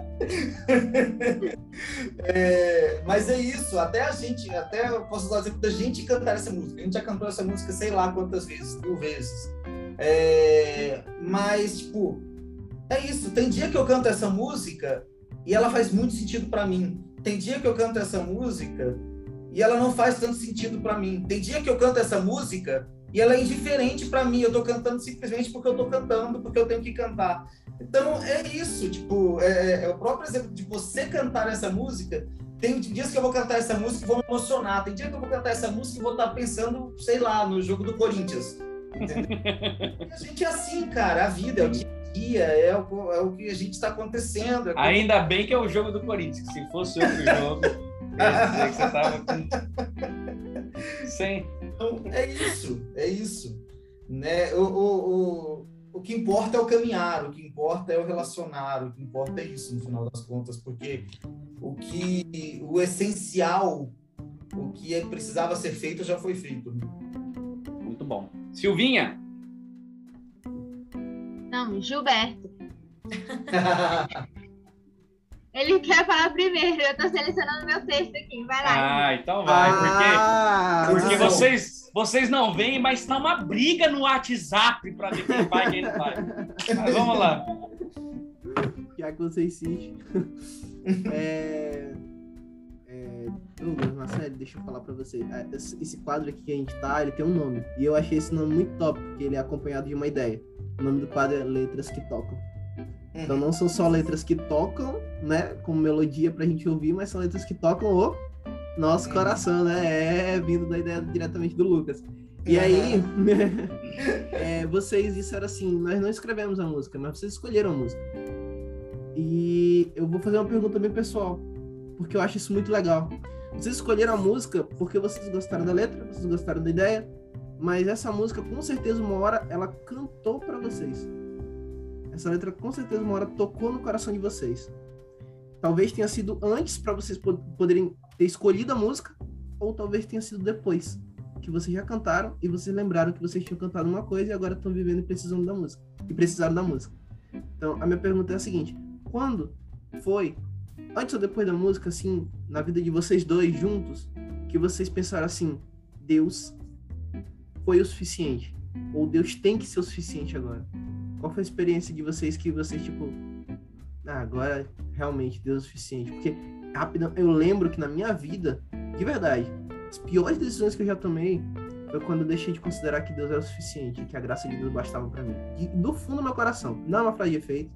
é, mas é isso, até a gente, até eu posso usar o exemplo da gente cantar essa música. A gente já cantou essa música sei lá quantas vezes, mil vezes. É, mas, tipo, é isso. Tem dia que eu canto essa música e ela faz muito sentido para mim. Tem dia que eu canto essa música e ela não faz tanto sentido para mim. Tem dia que eu canto essa música e ela é indiferente para mim. Eu estou cantando simplesmente porque eu estou cantando, porque eu tenho que cantar. Então é isso, tipo, é, é, o próprio exemplo de você cantar essa música. Tem dias que eu vou cantar essa música e vou me emocionar. Tem dias que eu vou cantar essa música e vou estar pensando, sei lá, no jogo do Corinthians. A gente é assim, cara. A vida é o dia é o, é o que a gente está acontecendo. É Ainda bem que é o jogo do Corinthians. Se fosse outro jogo, eu ia dizer que você tava com... sem então, é isso, é isso. Né? O, o, o, o que importa é o caminhar, o que importa é o relacionar, o que importa é isso, no final das contas, porque o que o essencial, o que é, precisava ser feito já foi feito. Né? Muito bom. Silvinha? Não, Gilberto. Ele quer falar primeiro, eu tô selecionando meu texto aqui, vai lá. Ah, então vai, ah, porque, porque vocês, vocês não veem, mas tá uma briga no WhatsApp para ver quem vai e quem não vai. Mas vamos lá. Já que você insiste. é... É... Douglas, Marcelo, deixa eu falar para você. É, esse quadro aqui que a gente tá, ele tem um nome. E eu achei esse nome muito top, porque ele é acompanhado de uma ideia. O nome do quadro é Letras que Tocam. Então não são só letras que tocam, né, como melodia pra gente ouvir, mas são letras que tocam o nosso uhum. coração, né? É vindo da ideia diretamente do Lucas. E aí, é, vocês disseram assim: nós não escrevemos a música, mas vocês escolheram a música. E eu vou fazer uma pergunta bem pessoal, porque eu acho isso muito legal. Vocês escolheram a música porque vocês gostaram da letra, vocês gostaram da ideia, mas essa música, com certeza, uma hora ela cantou para vocês. Essa letra com certeza uma hora tocou no coração de vocês. Talvez tenha sido antes para vocês poderem ter escolhido a música, ou talvez tenha sido depois que vocês já cantaram e vocês lembraram que vocês tinham cantado uma coisa e agora estão vivendo e precisando da música. E precisaram da música. Então, a minha pergunta é a seguinte: quando foi, antes ou depois da música, assim, na vida de vocês dois juntos, que vocês pensaram assim, Deus foi o suficiente? Ou Deus tem que ser o suficiente agora? Qual foi a experiência de vocês que vocês, tipo, ah, agora realmente Deus é o suficiente? Porque, rápido, eu lembro que na minha vida, de verdade, as piores decisões que eu já tomei foi quando eu deixei de considerar que Deus era o suficiente, que a graça de Deus bastava para mim. De, do fundo do meu coração. Não é uma frase de efeito,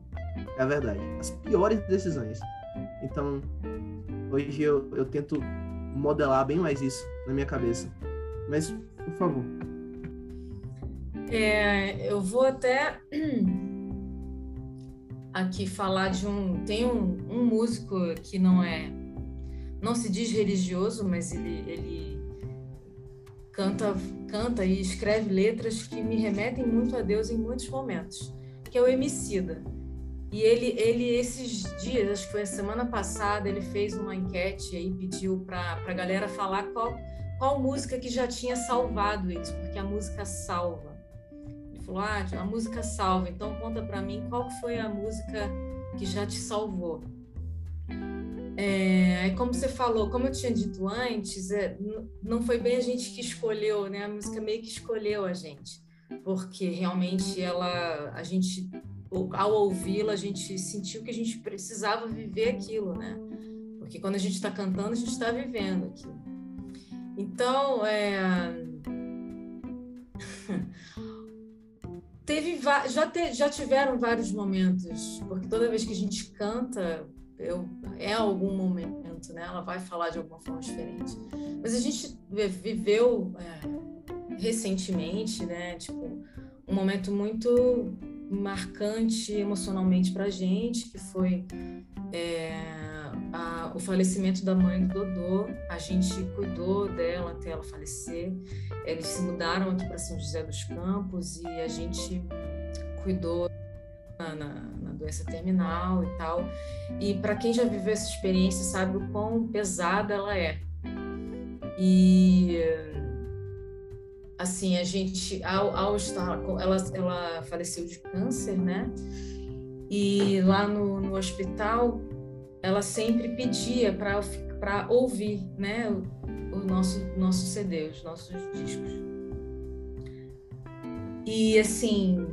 é a verdade. As piores decisões. Então, hoje eu, eu tento modelar bem mais isso na minha cabeça. Mas, por favor, é, eu vou até aqui falar de um. Tem um, um, músico que não é. Não se diz religioso, mas ele, ele canta, canta e escreve letras que me remetem muito a Deus em muitos momentos, que é o Emicida. E ele, ele, esses dias, acho que foi a semana passada, ele fez uma enquete e pediu para a galera falar qual, qual música que já tinha salvado eles, porque a música salva. Ele falou: Ah, a música salva, então conta para mim qual foi a música que já te salvou. É, como você falou, como eu tinha dito antes, é, não foi bem a gente que escolheu, né? A música meio que escolheu a gente, porque realmente ela, a gente, ao ouvi-la, a gente sentiu que a gente precisava viver aquilo, né? Porque quando a gente está cantando, a gente está vivendo aquilo. Então, é... teve já, te, já tiveram vários momentos, porque toda vez que a gente canta, eu, é algum momento, né? Ela vai falar de alguma forma diferente. Mas a gente viveu é, recentemente, né? Tipo, um momento muito marcante emocionalmente para a gente, que foi é, a, o falecimento da mãe do Dodô. A gente cuidou dela até ela falecer. Eles se mudaram aqui para São José dos Campos e a gente cuidou na, na, doença terminal e tal. E para quem já viveu essa experiência sabe o quão pesada ela é. E assim a gente ao, ao estar ela ela faleceu de câncer, né? E lá no, no hospital ela sempre pedia para ouvir, né? O, o nosso nosso CD, os nossos discos. E assim,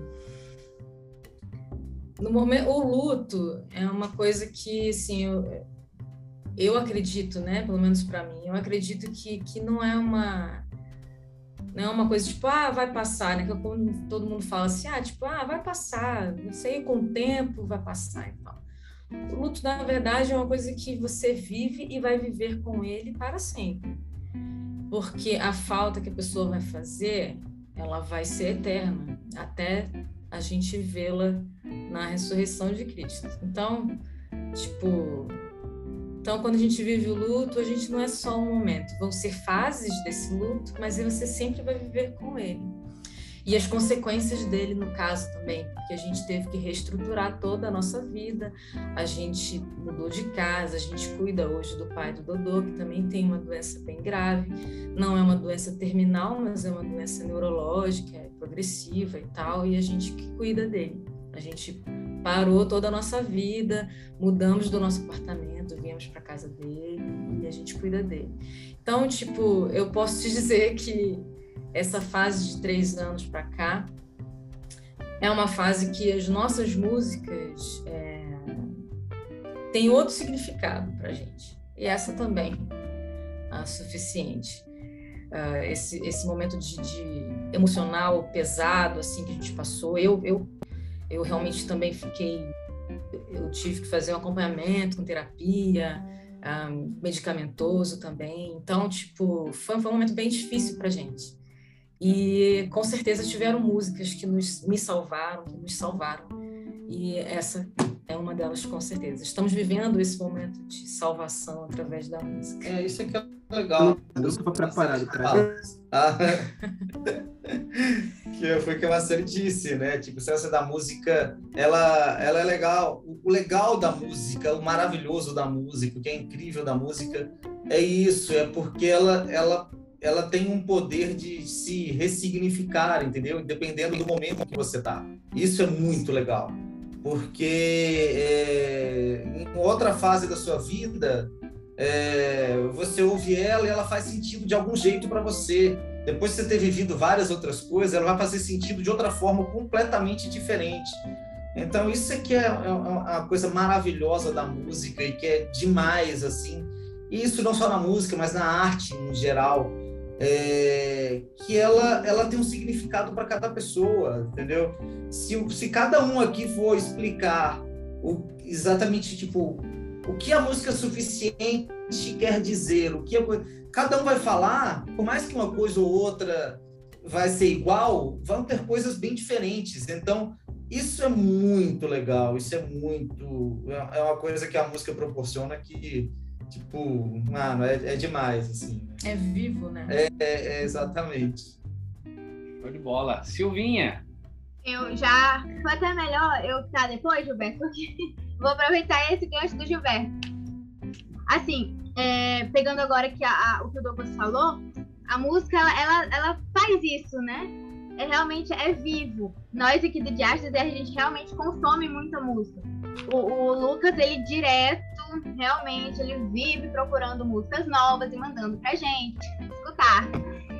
no momento o luto é uma coisa que assim eu, eu acredito né pelo menos para mim eu acredito que, que não é uma não é uma coisa tipo ah vai passar né? Que quando todo mundo fala assim ah tipo ah vai passar não sei com o tempo vai passar e tal o luto na verdade é uma coisa que você vive e vai viver com ele para sempre. Porque a falta que a pessoa vai fazer ela vai ser eterna até a gente vê-la na ressurreição de Cristo. Então, tipo, então quando a gente vive o luto, a gente não é só um momento, vão ser fases desse luto, mas você sempre vai viver com ele. E as consequências dele, no caso também, porque a gente teve que reestruturar toda a nossa vida, a gente mudou de casa, a gente cuida hoje do pai do Dodô, que também tem uma doença bem grave. Não é uma doença terminal, mas é uma doença neurológica, é progressiva e tal, e a gente que cuida dele. A gente parou toda a nossa vida, mudamos do nosso apartamento, viemos para casa dele e a gente cuida dele. Então, tipo, eu posso te dizer que essa fase de três anos para cá é uma fase que as nossas músicas é, têm outro significado para gente. E essa também é suficiente. Uh, esse, esse momento de, de, emocional pesado assim que a gente passou, eu, eu eu realmente também fiquei, eu tive que fazer um acompanhamento com terapia, um, medicamentoso também. Então, tipo, foi, foi um momento bem difícil para gente. E com certeza tiveram músicas que nos, me salvaram, que nos salvaram. E essa é uma delas, com certeza. Estamos vivendo esse momento de salvação através da música. É, isso aqui é legal. Eu estava preparado para isso. Ah, que foi o que a Marcelo disse, né? Tipo, se essa da música, ela, ela é legal. O legal da música, o maravilhoso da música, o que é incrível da música é isso, é porque ela, ela, ela tem um poder de se ressignificar, entendeu? Dependendo do momento que você tá. Isso é muito legal. Porque é, em outra fase da sua vida, é, você ouve ela e ela faz sentido de algum jeito para você. Depois de você ter vivido várias outras coisas, ela vai fazer sentido de outra forma completamente diferente. Então, isso é, é, é uma coisa maravilhosa da música e que é demais, assim. Isso não só na música, mas na arte em geral. É, que ela, ela tem um significado para cada pessoa, entendeu? Se, se cada um aqui for explicar o, exatamente, tipo, o que a música suficiente quer dizer, o que cada um vai falar, por mais que uma coisa ou outra vai ser igual, vão ter coisas bem diferentes. Então, isso é muito legal, isso é muito é uma coisa que a música proporciona que tipo, mano, é, é demais assim. Né? É vivo, né? É, é, é exatamente. Show de bola. Silvinha, Eu já. Foi até melhor eu estar depois, Gilberto, porque vou aproveitar esse gancho do Gilberto. Assim, é, pegando agora que a, a, o que o Douglas falou, a música ela, ela, ela faz isso, né? É realmente é vivo. Nós aqui do Diastas, a gente realmente consome muita música. O, o, Lucas, ele direto, realmente, ele vive procurando músicas novas e mandando pra gente escutar.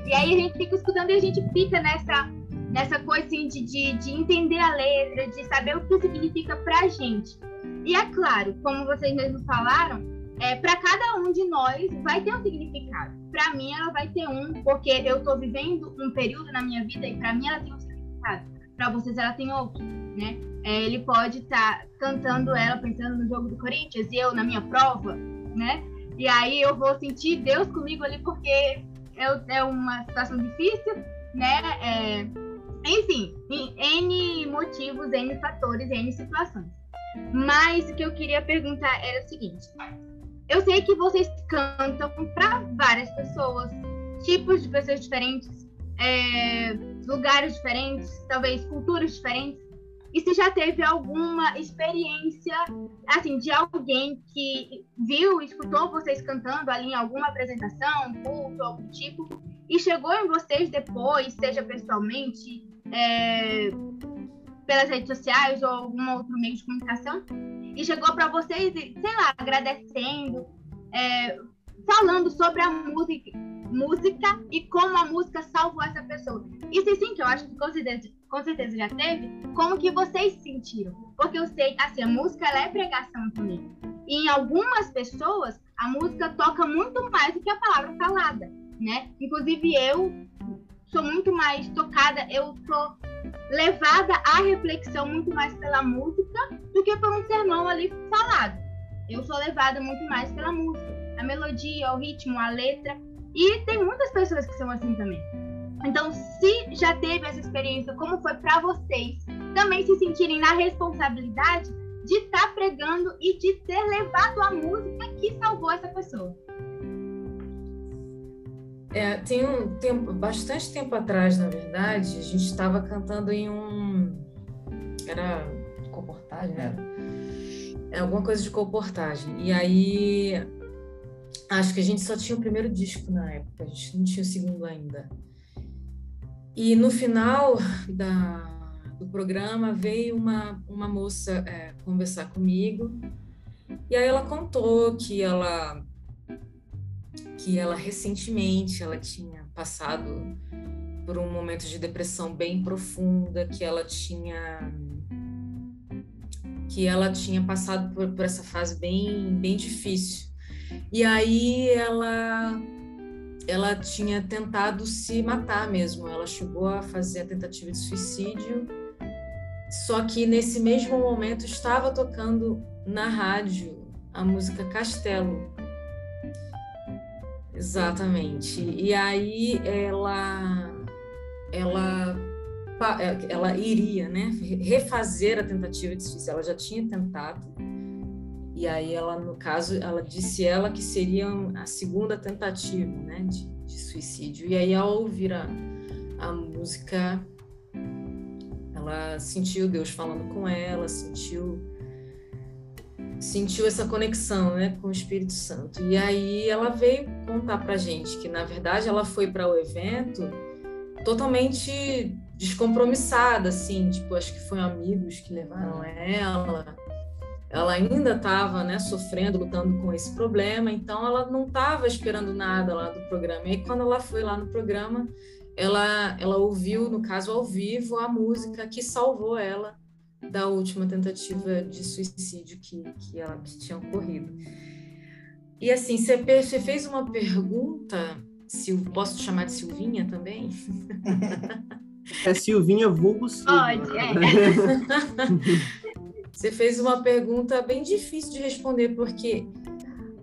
E aí a gente fica escutando e a gente fica nessa, nessa coisa assim, de, de, de entender a letra, de saber o que significa pra gente. E é claro, como vocês mesmos falaram, é, para cada um de nós vai ter um significado. Para mim, ela vai ter um, porque eu estou vivendo um período na minha vida e para mim ela tem um significado. Para vocês, ela tem outro, né? É, ele pode estar tá cantando ela pensando no jogo do Corinthians e eu na minha prova, né? E aí eu vou sentir Deus comigo ali porque é, é uma situação difícil, né? É, enfim, N motivos, N fatores, N situações. Mas o que eu queria perguntar era o seguinte: eu sei que vocês cantam para várias pessoas, tipos de pessoas diferentes, é, lugares diferentes, talvez culturas diferentes. E se já teve alguma experiência, assim, de alguém que viu, escutou vocês cantando ali em alguma apresentação, culto, algum tipo, e chegou em vocês depois, seja pessoalmente, é, pelas redes sociais ou algum outro meio de comunicação, e chegou para vocês, sei lá, agradecendo, é, falando sobre a música, música e como a música salvou essa pessoa. Isso sim, que eu acho que com certeza, com certeza já teve, como que vocês sentiram? Porque eu sei, assim, a música ela é pregação também. E em algumas pessoas, a música toca muito mais do que a palavra falada, né? Inclusive eu sou muito mais tocada, eu sou levada à reflexão muito mais pela música do que por um sermão ali falado. Eu sou levada muito mais pela música, a melodia, o ritmo, a letra. E tem muitas pessoas que são assim também. Então, se já teve essa experiência, como foi para vocês também se sentirem na responsabilidade de estar tá pregando e de ter levado a música que salvou essa pessoa? É, tem um tempo, bastante tempo atrás, na verdade, a gente estava cantando em um. Era comportagem, né? É alguma coisa de comportagem. E aí. Acho que a gente só tinha o primeiro disco na época, a gente não tinha o segundo ainda. E no final da, do programa veio uma, uma moça é, conversar comigo. E aí ela contou que ela que ela recentemente ela tinha passado por um momento de depressão bem profunda, que ela tinha que ela tinha passado por, por essa fase bem bem difícil. E aí ela ela tinha tentado se matar mesmo. Ela chegou a fazer a tentativa de suicídio. Só que nesse mesmo momento estava tocando na rádio a música Castelo, Exatamente. E aí ela ela ela iria, né, refazer a tentativa de suicídio. Ela já tinha tentado. E aí ela, no caso, ela disse ela que seria a segunda tentativa, né, de, de suicídio. E aí ao ouvir a, a música, ela sentiu Deus falando com ela, sentiu sentiu essa conexão né, com o Espírito Santo. E aí ela veio contar para gente que, na verdade, ela foi para o evento totalmente descompromissada, assim, tipo, acho que foi amigos que levaram ela. Ela ainda estava né, sofrendo, lutando com esse problema, então ela não estava esperando nada lá do programa. E aí, quando ela foi lá no programa, ela, ela ouviu, no caso ao vivo, a música que salvou ela da última tentativa de suicídio que, que ela que tinha ocorrido. E assim, você, você fez uma pergunta, Sil, posso chamar de Silvinha também? É Silvinha vulgo Silva. Pode, é. Você fez uma pergunta bem difícil de responder, porque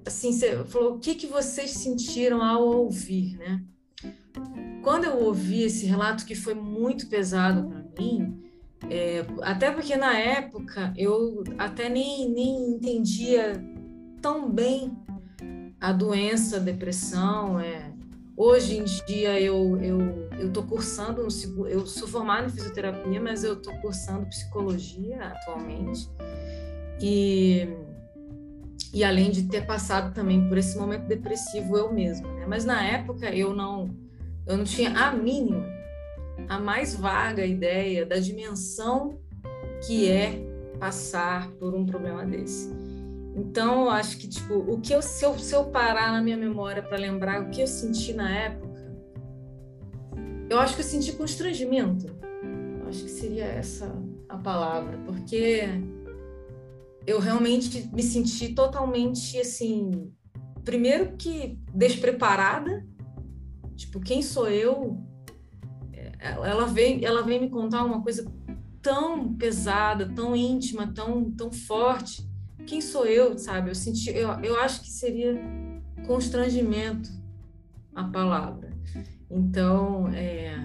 assim, você falou o que, que vocês sentiram ao ouvir, né? Quando eu ouvi esse relato que foi muito pesado para mim, é, até porque na época eu até nem, nem entendia tão bem a doença, a depressão. É. Hoje em dia eu, eu, eu estou cursando, eu sou formada em fisioterapia, mas eu estou cursando psicologia atualmente. E, e além de ter passado também por esse momento depressivo eu mesma, né? Mas na época eu não, eu não tinha a mínima, a mais vaga ideia da dimensão que é passar por um problema desse. Então, eu acho que, tipo, o que eu, se, eu, se eu parar na minha memória para lembrar o que eu senti na época, eu acho que eu senti constrangimento. Eu acho que seria essa a palavra, porque eu realmente me senti totalmente, assim, primeiro que despreparada, tipo, quem sou eu? Ela vem, ela vem me contar uma coisa tão pesada, tão íntima, tão, tão forte quem sou eu, sabe? Eu senti, eu, eu acho que seria constrangimento a palavra. Então, é...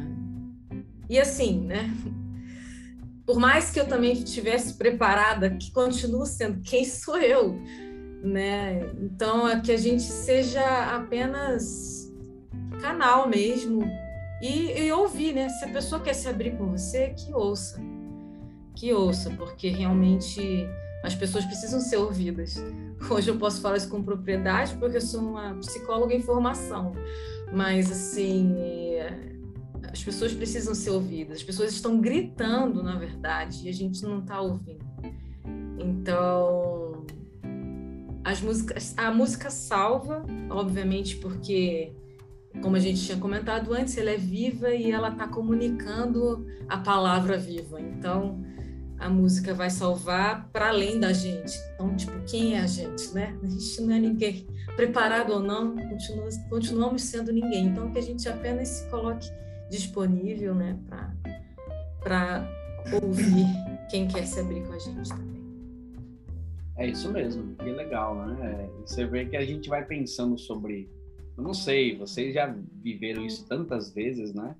e assim, né? Por mais que eu também estivesse preparada, que continuo sendo quem sou eu, né? Então, é que a gente seja apenas canal mesmo e, e ouvir, né? Se a pessoa quer se abrir com você, que ouça, que ouça, porque realmente as pessoas precisam ser ouvidas. Hoje eu posso falar isso com propriedade porque eu sou uma psicóloga em formação, mas assim, as pessoas precisam ser ouvidas. As pessoas estão gritando, na verdade, e a gente não está ouvindo. Então, as músicas, a música salva, obviamente, porque como a gente tinha comentado antes, ela é viva e ela está comunicando a palavra viva. Então, a música vai salvar para além da gente. Então, tipo, quem é a gente, né? A gente não é ninguém. Preparado ou não, continua, continuamos sendo ninguém. Então, que a gente apenas se coloque disponível, né, para ouvir quem quer se abrir com a gente também. É isso mesmo, que legal, né? Você vê que a gente vai pensando sobre. Eu não sei, vocês já viveram isso tantas vezes, né?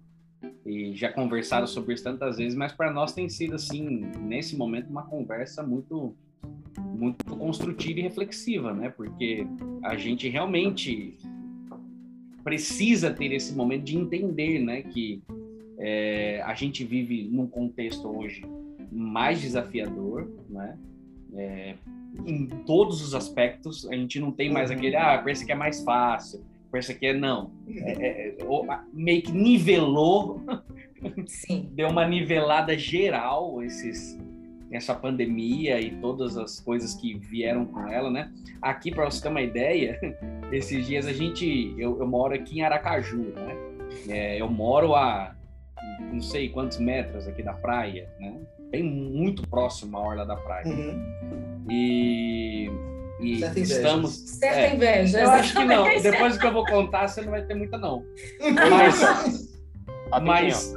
e já conversaram sobre isso tantas vezes, mas para nós tem sido assim, nesse momento uma conversa muito muito construtiva e reflexiva, né? Porque a gente realmente precisa ter esse momento de entender, né, que é, a gente vive num contexto hoje mais desafiador, né? É, em todos os aspectos, a gente não tem mais aquele, ah, parece que é mais fácil, parece que é não. É, é, é meio que nivelou Sim. deu uma nivelada geral esses essa pandemia e todas as coisas que vieram com ela, né? Aqui para você ter uma ideia, esses dias a gente eu, eu moro aqui em Aracaju, né? É, eu moro a não sei quantos metros aqui da praia, né? Bem muito próximo à orla da praia. Uhum. E e certa estamos. Certa é, inveja. Eu acho que não. Depois do que eu vou contar, você não vai ter muita, não. Mas. mas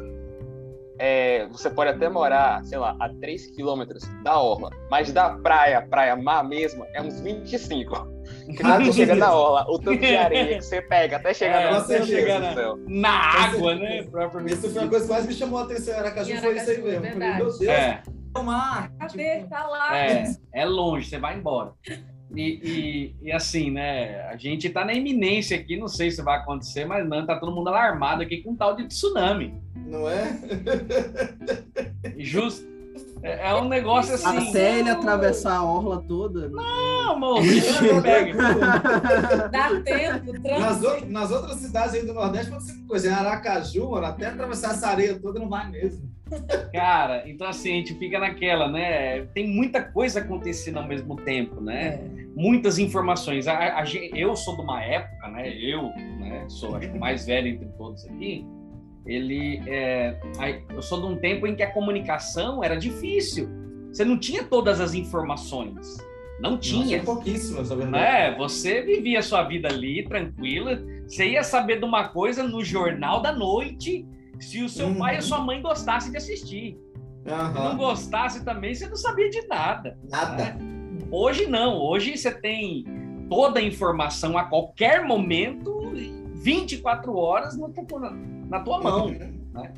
é, você pode até morar, sei lá, a 3 quilômetros da orla, mas da praia, praia mar mesmo, é uns 25. Que quando você chega na orla, o tanto de areia que você pega até chegar é, na, você chega na, na água, né? Isso foi a coisa que mais me chamou a atenção Aracaju, foi isso aí mesmo. Falei, meu Deus, é. é o mar. Cadê? Tipo... Tá lá. É, é longe, você vai embora. E, e, e, assim, né? A gente está na iminência aqui, não sei se vai acontecer, mas não, tá todo mundo alarmado aqui com um tal de tsunami. Não é? Justo. É, é um negócio assim. Até ele atravessar a orla toda. Não, amor, pega. Dá tempo, nas, nas, outras cidades aí do Nordeste pode ser coisa. Em Aracaju, mano, até atravessar essa areia toda não vai mesmo. Cara, então assim, a gente fica naquela, né? Tem muita coisa acontecendo ao mesmo tempo, né? É. Muitas informações. A, a, eu sou de uma época, né? Eu né, sou acho o mais velho entre todos aqui. Ele é, eu sou de um tempo em que a comunicação era difícil. Você não tinha todas as informações. Não tinha. Nossa, pouquíssimas, na verdade. É, você vivia a sua vida ali, tranquila. Você ia saber de uma coisa no jornal da noite se o seu uhum. pai ou sua mãe gostasse de assistir. Uhum. Se não gostasse também, você não sabia de nada. Nada. Né? Hoje não. Hoje você tem toda a informação a qualquer momento, 24 horas na tua, na tua mão. Uhum. Né?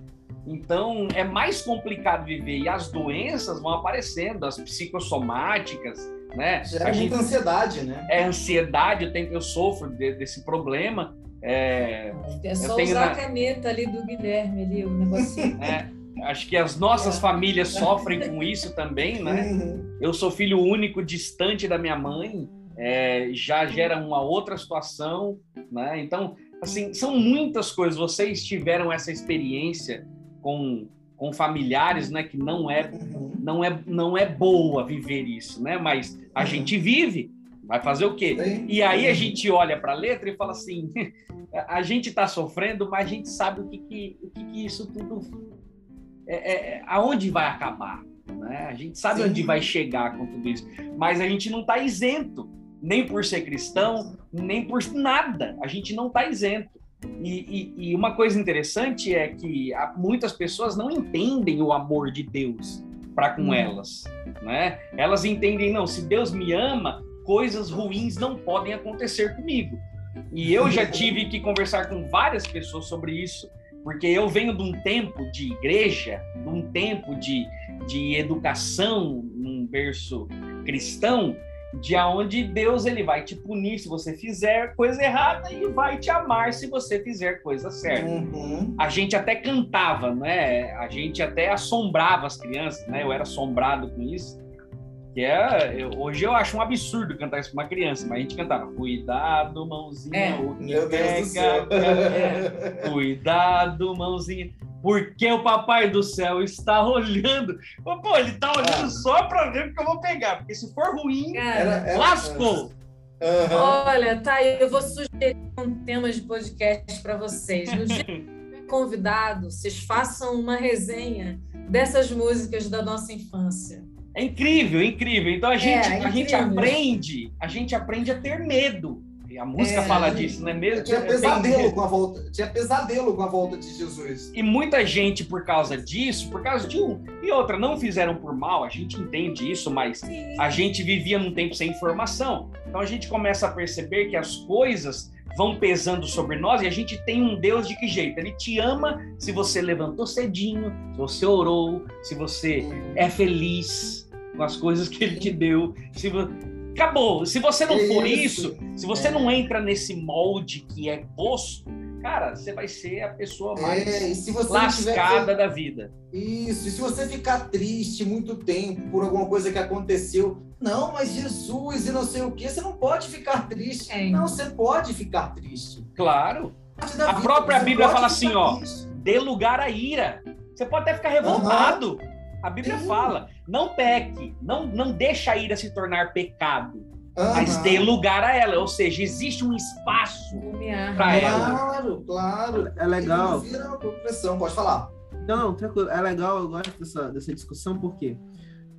Então é mais complicado viver e as doenças vão aparecendo, as psicossomáticas, né? Gera muita ansiedade, né? É ansiedade, eu, tenho, eu sofro de, desse problema É, é só usar na... a caneta ali do Guilherme, ali, o negocinho. É, acho que as nossas é. famílias sofrem com isso também, né? Uhum. Eu sou filho único, distante da minha mãe, é, já gera uma outra situação, né? Então, assim, são muitas coisas. Vocês tiveram essa experiência com, com familiares, né? Que não é, não é, não é boa viver isso, né? Mas a gente vive. Vai fazer o quê? Sim. E aí a gente olha para a letra e fala assim: a gente está sofrendo, mas a gente sabe o que, que, o que, que isso tudo. É, é, aonde vai acabar. Né? A gente sabe Sim. onde vai chegar com tudo isso. Mas a gente não está isento, nem por ser cristão, nem por nada. A gente não está isento. E, e, e, uma coisa interessante é que muitas pessoas não entendem o amor de Deus para com hum. elas, né? Elas entendem não, se Deus me ama, coisas ruins não podem acontecer comigo. E eu já tive que conversar com várias pessoas sobre isso, porque eu venho de um tempo de igreja, de um tempo de, de educação, num berço cristão, de aonde Deus ele vai te punir se você fizer coisa errada e vai te amar se você fizer coisa certa. Uhum. A gente até cantava, né? A gente até assombrava as crianças, né? Eu era assombrado com isso. Que é, eu, hoje eu acho um absurdo cantar isso para uma criança, mas a gente cantava cuidado, mãozinha, é. o que Meu pega, Deus do céu. É, cuidado, mãozinha porque o papai do céu está olhando. Pô, ele está olhando ah. só para ver o que eu vou pegar, porque se for ruim, era, lascou. Uhum. Olha, tá, eu vou sugerir um tema de podcast para vocês. No dia convidado, vocês façam uma resenha dessas músicas da nossa infância. É incrível, incrível. Então a gente, é, é a gente aprende, a gente aprende a ter medo a música é, fala disso, não é mesmo? Tinha pesadelo com a volta, tinha pesadelo com a volta de Jesus. E muita gente por causa disso, por causa de um e outra, não fizeram por mal, a gente entende isso, mas Sim. a gente vivia num tempo sem informação. Então a gente começa a perceber que as coisas vão pesando sobre nós e a gente tem um Deus de que jeito? Ele te ama se você levantou cedinho, se você orou, se você é feliz com as coisas que ele te deu, se você acabou. Se você não for isso, se você é. não entra nesse molde que é posto, cara, você vai ser a pessoa é, mais é, lascada tiver... da vida. Isso, e se você ficar triste muito tempo por alguma coisa que aconteceu, não, mas Jesus e não sei o que, você não pode ficar triste. É. Não, você pode ficar triste. Claro. A vida, própria Bíblia fala assim, ó, dê lugar à ira. Você pode até ficar revoltado. Uhum. A Bíblia Sim. fala, não peque, não, não deixa a ira se tornar pecado, uhum. mas dê lugar a ela, ou seja, existe um espaço para ela. Claro, claro. É legal. Vira pressão, pode falar. Não, tranquilo. É legal, eu gosto dessa, dessa discussão, por quê?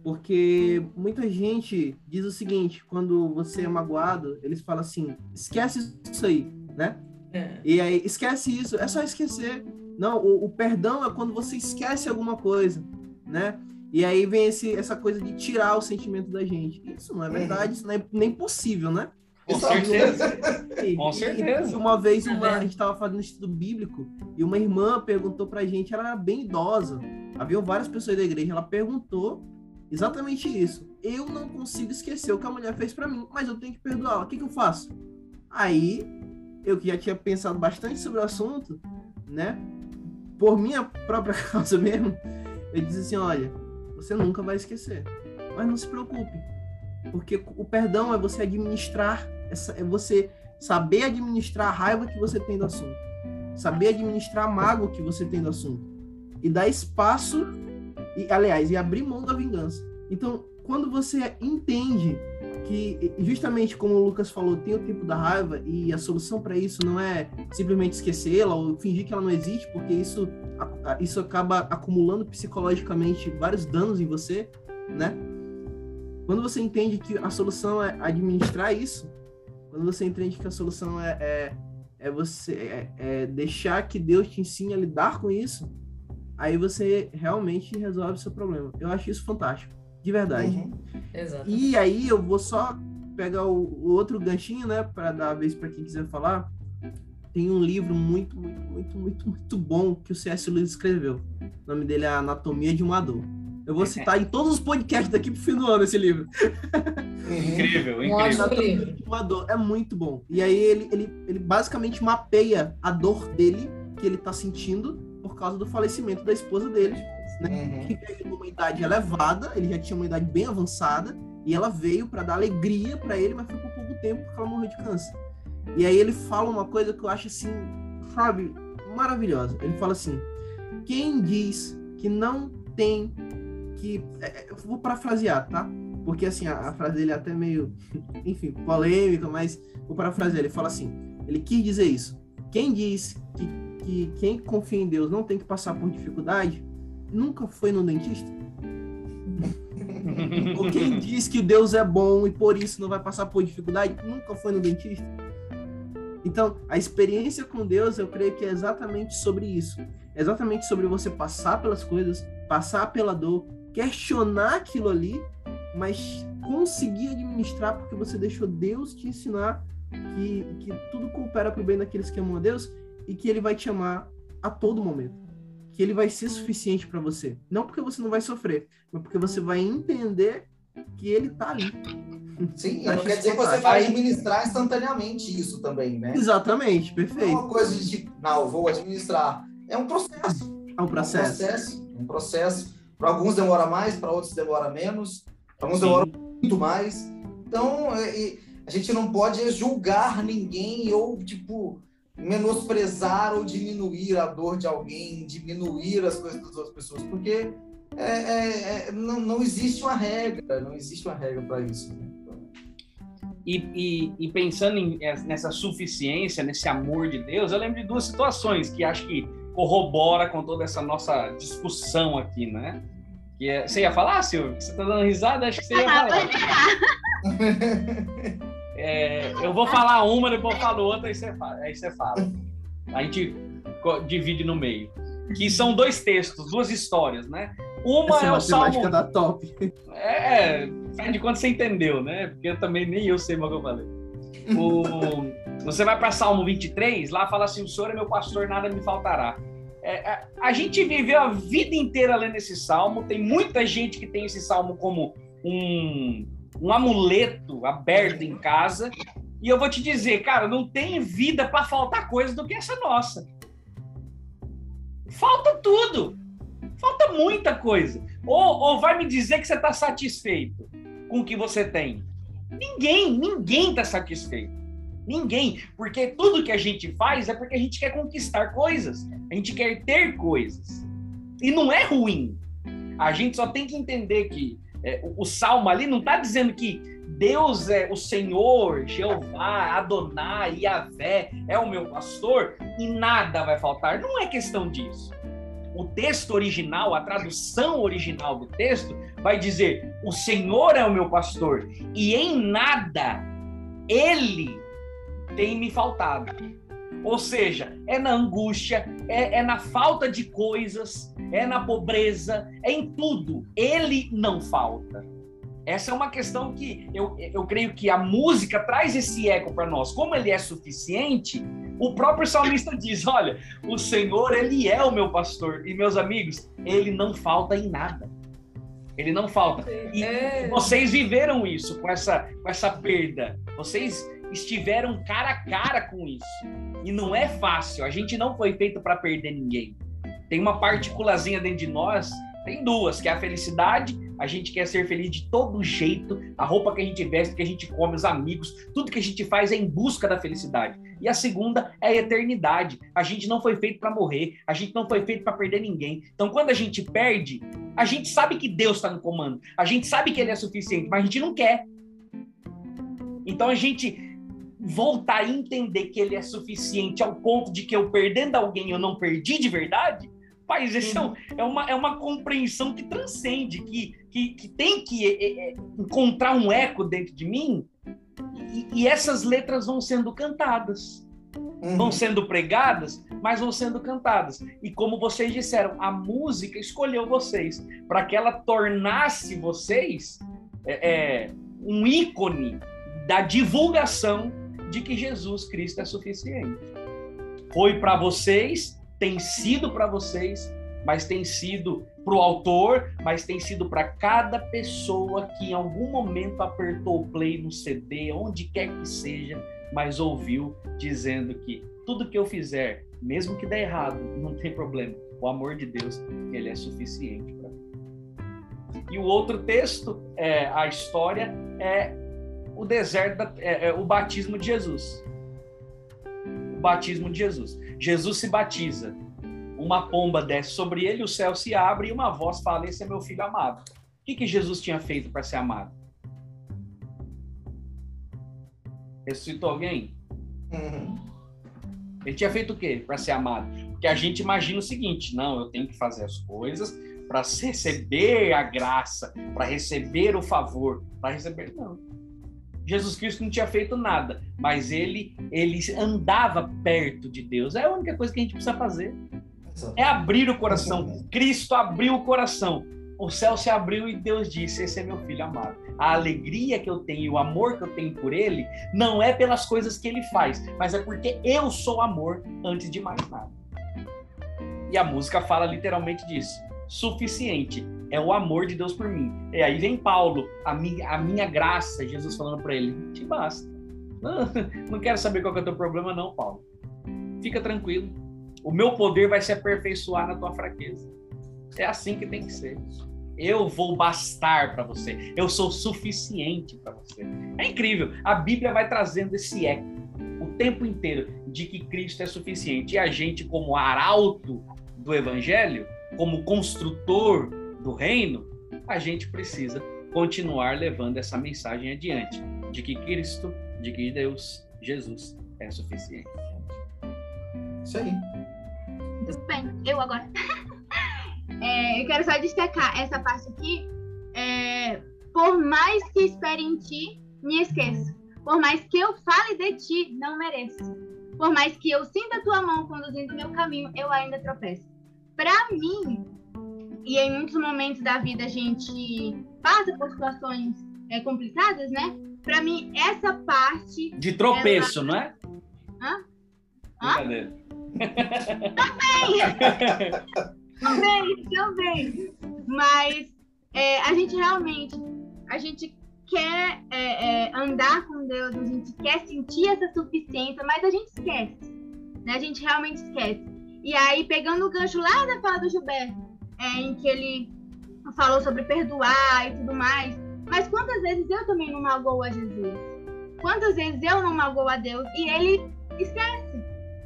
Porque muita gente diz o seguinte, quando você é magoado, eles falam assim, esquece isso aí, né? É. E aí, esquece isso, é só esquecer. Não, o, o perdão é quando você esquece alguma coisa né? E aí vem esse, essa coisa de tirar o sentimento da gente. Isso não é verdade, isso não é nem possível, né? Com certeza. E, Com certeza. uma vez uma, a gente estava fazendo estudo bíblico e uma irmã perguntou pra gente, ela era bem idosa, havia várias pessoas da igreja, ela perguntou exatamente isso. Eu não consigo esquecer o que a mulher fez para mim, mas eu tenho que perdoar. O que, que eu faço? Aí, eu que já tinha pensado bastante sobre o assunto, né? Por minha própria causa mesmo, ele diz assim: olha, você nunca vai esquecer, mas não se preocupe, porque o perdão é você administrar, é você saber administrar a raiva que você tem do assunto, saber administrar a mágoa que você tem do assunto e dar espaço e, aliás, e abrir mão da vingança. Então, quando você entende que justamente como o Lucas falou, tem o tempo da raiva e a solução para isso não é simplesmente esquecê-la ou fingir que ela não existe, porque isso isso acaba acumulando psicologicamente vários danos em você, né? Quando você entende que a solução é administrar isso, quando você entende que a solução é, é, é você é, é deixar que Deus te ensine a lidar com isso, aí você realmente resolve o seu problema. Eu acho isso fantástico. De verdade. Uhum. E aí eu vou só pegar o, o outro ganchinho, né, para dar a vez para quem quiser falar. Tem um livro muito, muito, muito, muito, muito bom que o C.S. Lewis escreveu. O nome dele é Anatomia de uma Dor. Eu vou citar em todos os podcasts daqui pro fim do ano esse livro. Incrível, incrível. Uma dor. É muito bom. E aí ele, ele, ele basicamente mapeia a dor dele, que ele tá sentindo, por causa do falecimento da esposa dele. Né? Uhum. Que veio numa idade elevada, ele já tinha uma idade bem avançada, e ela veio para dar alegria para ele, mas foi por pouco tempo porque ela morreu de câncer. E aí ele fala uma coisa que eu acho assim, sabe, maravilhosa. Ele fala assim: quem diz que não tem que. É, é, eu vou parafrasear, tá? Porque assim, a, a, frase dele é até meio, enfim, polêmica, mas vou parafrasear. Ele fala assim: ele quis dizer isso. Quem diz que, que quem confia em Deus não tem que passar por dificuldade, nunca foi no dentista? Ou quem diz que Deus é bom e por isso não vai passar por dificuldade, nunca foi no dentista? Então, a experiência com Deus, eu creio que é exatamente sobre isso. É exatamente sobre você passar pelas coisas, passar pela dor, questionar aquilo ali, mas conseguir administrar porque você deixou Deus te ensinar que, que tudo coopera para o bem daqueles que amam a Deus e que Ele vai te amar a todo momento. Que Ele vai ser suficiente para você. Não porque você não vai sofrer, mas porque você vai entender que Ele está ali. Sim, não quer dizer que você vai administrar instantaneamente isso também, né? Exatamente, perfeito. Não é uma coisa de, não, vou administrar. É um processo. É um processo. É um processo. Um processo. Para alguns demora mais, para outros demora menos. Para alguns demora muito mais. Então, é, a gente não pode julgar ninguém ou, tipo, menosprezar ou diminuir a dor de alguém, diminuir as coisas das outras pessoas, porque é, é, é, não, não existe uma regra, não existe uma regra para isso. Né? E, e, e, pensando em, é, nessa suficiência, nesse amor de Deus, eu lembro de duas situações que acho que corrobora com toda essa nossa discussão aqui, né? Que é, você ia falar, Silvio? Você tá dando risada? Acho que você ia ah, falar. é, eu vou falar uma, depois eu falo outra, aí você fala. Aí você fala. A gente divide no meio. Que são dois textos, duas histórias, né? Uma Essa é o Salmo. da top. É, faz de quando você entendeu, né? Porque eu também nem eu sei o que eu falei. O... Você vai para Salmo 23, lá fala assim: O Senhor é meu pastor, nada me faltará. É, a, é, a gente viveu a vida inteira lendo esse salmo. Tem muita gente que tem esse salmo como um, um amuleto aberto em casa. E eu vou te dizer, cara, não tem vida para faltar coisa do que essa nossa. Falta tudo. Falta muita coisa. Ou, ou vai me dizer que você está satisfeito com o que você tem? Ninguém, ninguém está satisfeito. Ninguém. Porque tudo que a gente faz é porque a gente quer conquistar coisas. A gente quer ter coisas. E não é ruim. A gente só tem que entender que é, o, o salmo ali não está dizendo que Deus é o Senhor, Jeová, Adonai, Yahvé, é o meu pastor e nada vai faltar. Não é questão disso o texto original, a tradução original do texto, vai dizer: O Senhor é o meu pastor, e em nada ele tem me faltado. Ou seja, é na angústia, é, é na falta de coisas, é na pobreza, é em tudo. Ele não falta. Essa é uma questão que eu, eu creio que a música traz esse eco para nós. Como ele é suficiente, o próprio salmista diz: Olha, o Senhor, Ele é o meu pastor. E, meus amigos, Ele não falta em nada. Ele não falta. E é. vocês viveram isso com essa, com essa perda. Vocês estiveram cara a cara com isso. E não é fácil. A gente não foi feito para perder ninguém. Tem uma partículazinha dentro de nós, tem duas, que é a felicidade a gente quer ser feliz de todo jeito, a roupa que a gente veste, que a gente come, os amigos, tudo que a gente faz é em busca da felicidade. E a segunda é a eternidade. A gente não foi feito para morrer, a gente não foi feito para perder ninguém. Então, quando a gente perde, a gente sabe que Deus está no comando, a gente sabe que Ele é suficiente, mas a gente não quer. Então, a gente voltar a entender que Ele é suficiente ao ponto de que eu perdendo alguém eu não perdi de verdade Rapaz, isso é, é, uma, é uma compreensão que transcende, que, que, que tem que é, é, encontrar um eco dentro de mim, e, e essas letras vão sendo cantadas. Uhum. Vão sendo pregadas, mas vão sendo cantadas. E como vocês disseram, a música escolheu vocês para que ela tornasse vocês é, é, um ícone da divulgação de que Jesus Cristo é suficiente. Foi para vocês tem sido para vocês mas tem sido para o autor, mas tem sido para cada pessoa que em algum momento apertou o play no CD, onde quer que seja, mas ouviu dizendo que tudo que eu fizer, mesmo que dê errado, não tem problema. O amor de Deus, ele é suficiente para mim. E o outro texto, é, a história, é o deserto, da, é, é o batismo de Jesus. O batismo de Jesus. Jesus se batiza uma pomba desce sobre ele, o céu se abre e uma voz fala: Esse é meu filho amado. O que, que Jesus tinha feito para ser amado? Ressuscitou alguém? Uhum. Ele tinha feito o quê para ser amado? Porque a gente imagina o seguinte: não, eu tenho que fazer as coisas para receber a graça, para receber o favor, para receber. Não. Jesus Cristo não tinha feito nada, mas ele ele andava perto de Deus. É a única coisa que a gente precisa fazer. É abrir o coração. Cristo abriu o coração. O céu se abriu e Deus disse: Esse é meu filho amado. A alegria que eu tenho, o amor que eu tenho por ele, não é pelas coisas que ele faz, mas é porque eu sou amor antes de mais nada. E a música fala literalmente disso. Suficiente é o amor de Deus por mim. E aí vem Paulo, a minha, a minha graça, Jesus falando para ele: Te basta. Não, quero saber qual é o teu problema, não, Paulo. Fica tranquilo o meu poder vai se aperfeiçoar na tua fraqueza. É assim que tem que ser. Eu vou bastar para você. Eu sou suficiente para você. É incrível. A Bíblia vai trazendo esse eco o tempo inteiro de que Cristo é suficiente. E a gente, como arauto do Evangelho, como construtor do reino, a gente precisa continuar levando essa mensagem adiante de que Cristo, de que Deus, Jesus é suficiente. Isso aí. Tudo bem, eu agora. é, eu quero só destacar essa parte aqui. É, por mais que espere em ti, me esqueço. Por mais que eu fale de ti, não mereço. Por mais que eu sinta a tua mão conduzindo o meu caminho, eu ainda tropeço. Para mim, e em muitos momentos da vida a gente passa por situações é, complicadas, né? Para mim, essa parte. De tropeço, ela... não é? Hã? Hã? também! também, também. Mas é, a gente realmente, a gente quer é, é, andar com Deus, a gente quer sentir essa suficiência, mas a gente esquece. Né? A gente realmente esquece. E aí, pegando o gancho lá da fala do Gilberto, é, em que ele falou sobre perdoar e tudo mais, mas quantas vezes eu também não magoo a Jesus? Quantas vezes eu não magoo a Deus e ele esquece,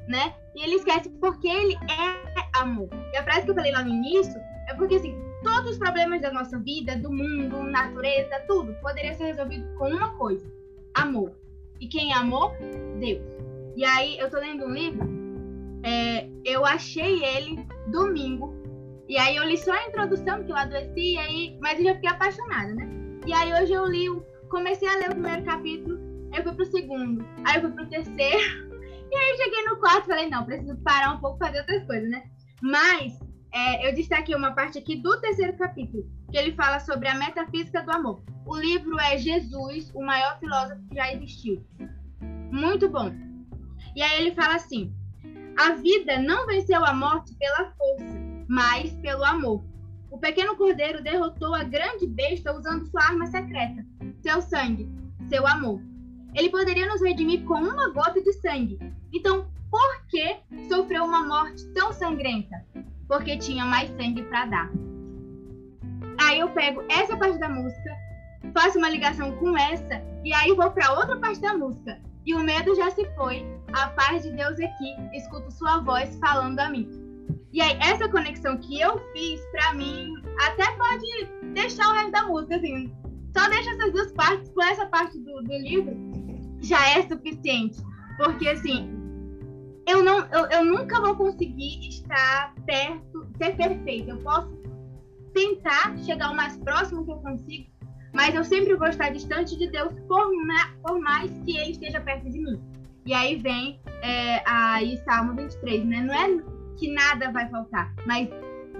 né? E ele esquece porque ele é amor. E a frase que eu falei lá no início é porque, assim, todos os problemas da nossa vida, do mundo, natureza, tudo, poderia ser resolvido com uma coisa: amor. E quem amor? Deus. E aí, eu tô lendo um livro, é, eu achei ele domingo. E aí, eu li só a introdução, que eu adoeci, e aí, mas eu já fiquei apaixonada, né? E aí, hoje eu li, comecei a ler o primeiro capítulo, aí eu fui pro segundo, aí eu fui pro terceiro. E aí cheguei no quarto e falei, não, preciso parar um pouco fazer outras coisas, né? Mas é, eu destaquei uma parte aqui do terceiro capítulo, que ele fala sobre a metafísica do amor. O livro é Jesus, o maior filósofo que já existiu. Muito bom. E aí ele fala assim: a vida não venceu a morte pela força, mas pelo amor. O pequeno cordeiro derrotou a grande besta usando sua arma secreta, seu sangue, seu amor. Ele poderia nos redimir com uma gota de sangue. Então, por que sofreu uma morte tão sangrenta? Porque tinha mais sangue para dar. Aí eu pego essa parte da música, faço uma ligação com essa e aí vou para outra parte da música. E o medo já se foi, a paz de Deus aqui, escuto sua voz falando a mim. E aí, essa conexão que eu fiz, para mim, até pode deixar o resto da música, assim. Só deixa essas duas partes com essa parte do, do livro, já é suficiente. Porque, assim, eu, não, eu, eu nunca vou conseguir estar perto, ser perfeito. Eu posso tentar chegar o mais próximo que eu consigo, mas eu sempre vou estar distante de Deus por, por mais que Ele esteja perto de mim. E aí vem é, Salmo 23, né? Não é que nada vai faltar, mas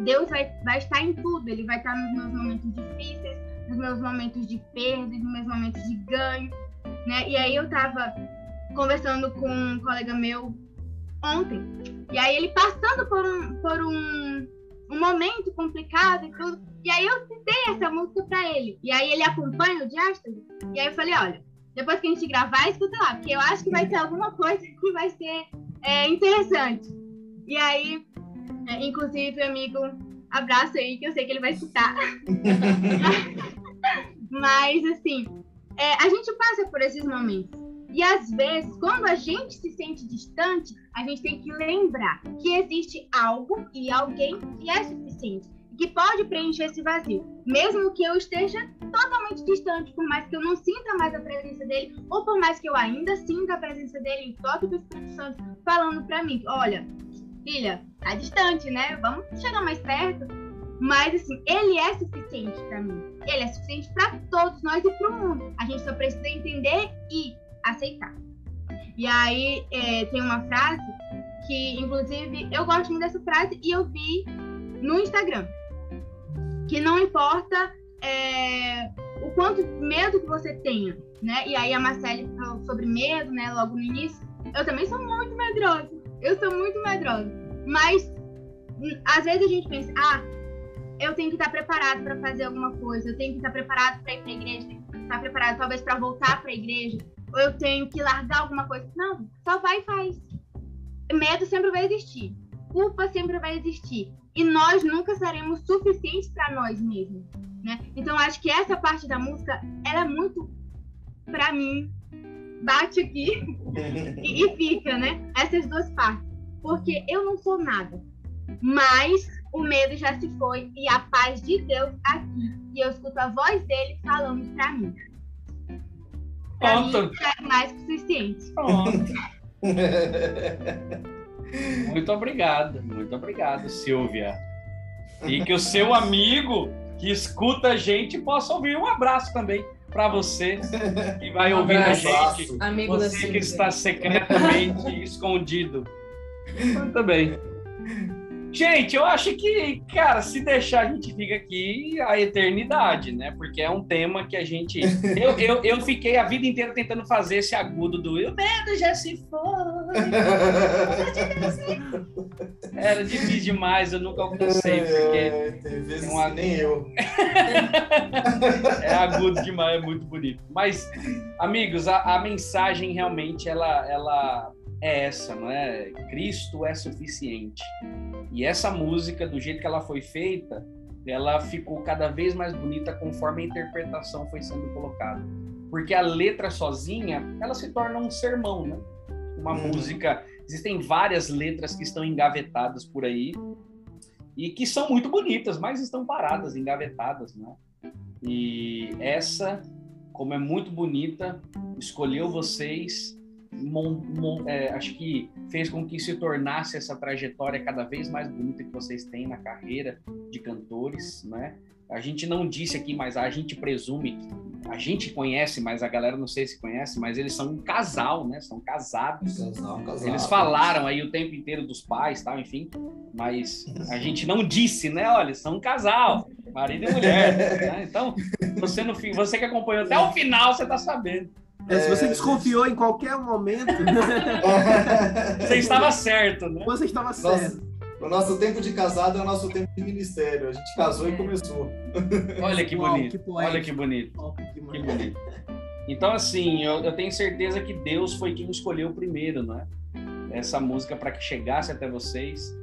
Deus vai, vai estar em tudo. Ele vai estar nos meus momentos difíceis, nos meus momentos de perda, nos meus momentos de ganho né? E aí eu tava conversando com um colega meu ontem, e aí ele passando por um, por um um momento complicado e tudo. E aí eu citei essa música pra ele. E aí ele acompanha o Diástase. E aí eu falei, olha, depois que a gente gravar, escuta lá, porque eu acho que vai ter alguma coisa que vai ser é, interessante. E aí, é, inclusive, amigo, abraço aí, que eu sei que ele vai escutar. Mas, assim, é, a gente passa por esses momentos. E às vezes, quando a gente se sente distante, a gente tem que lembrar que existe algo e alguém que é suficiente, que pode preencher esse vazio, mesmo que eu esteja totalmente distante, por mais que eu não sinta mais a presença dele, ou por mais que eu ainda sinta a presença dele em toque do Espírito Santo falando para mim, olha, filha, tá distante, né? Vamos chegar mais perto. Mas assim, ele é suficiente para mim. Ele é suficiente para todos nós e para o mundo. A gente só precisa entender e aceitar. E aí é, tem uma frase que, inclusive, eu gosto muito dessa frase e eu vi no Instagram. Que não importa é, o quanto medo que você tenha, né? E aí a Marcele falou sobre medo, né? Logo no início. Eu também sou muito medrosa. Eu sou muito medrosa. Mas às vezes a gente pensa, ah, eu tenho que estar preparado para fazer alguma coisa, eu tenho que estar preparado para ir para a igreja, tenho que estar preparado talvez para voltar para a igreja, ou eu tenho que largar alguma coisa. Não, só vai e faz. Medo sempre vai existir. Culpa sempre vai existir. E nós nunca seremos suficientes para nós mesmos. Né? Então, acho que essa parte da música, ela é muito, para mim, bate aqui e, e fica, né? Essas duas partes. Porque eu não sou nada. Mas o medo já se foi e a paz de Deus aqui. E eu escuto a voz dele falando para mim. Pronto. é mais que suficiente. Pronto. muito obrigado, muito obrigado, Silvia. E que o seu amigo que escuta a gente possa ouvir um abraço também para você que vai um ouvir a gente. Amigo você que está secretamente escondido. Muito bem. Gente, eu acho que, cara, se deixar, a gente fica aqui a eternidade, né? Porque é um tema que a gente. Eu, eu, eu fiquei a vida inteira tentando fazer esse agudo do o medo já se foi. Era difícil demais, eu nunca alcancei, porque. É, tem vezes uma... nem eu. é agudo demais, é muito bonito. Mas, amigos, a, a mensagem realmente ela, ela é essa, não é? Cristo é suficiente. E essa música, do jeito que ela foi feita, ela ficou cada vez mais bonita conforme a interpretação foi sendo colocada. Porque a letra sozinha, ela se torna um sermão, né? Uma hum. música. Existem várias letras que estão engavetadas por aí e que são muito bonitas, mas estão paradas, engavetadas, né? E essa, como é muito bonita, escolheu vocês mon, mon, é, acho que fez com que se tornasse essa trajetória cada vez mais bonita que vocês têm na carreira de cantores, né? A gente não disse aqui, mas a gente presume, a gente conhece, mas a galera não sei se conhece, mas eles são um casal, né? São casados. Casal, casal. Eles falaram aí o tempo inteiro dos pais, tal, enfim, mas a gente não disse, né? Olha, são um casal, marido e mulher. Né? Então, você no fim, você que acompanhou até o final, você tá sabendo. É, se você desconfiou em qualquer momento. você estava certo, né? Você estava certo. o nosso tempo de casado é o nosso tempo de ministério. A gente casou e começou. Olha que bonito. que Olha que bonito. que, que bonito. Então, assim, eu, eu, tenho certeza que Deus foi quem escolheu primeiro, né? Essa música para que chegasse até vocês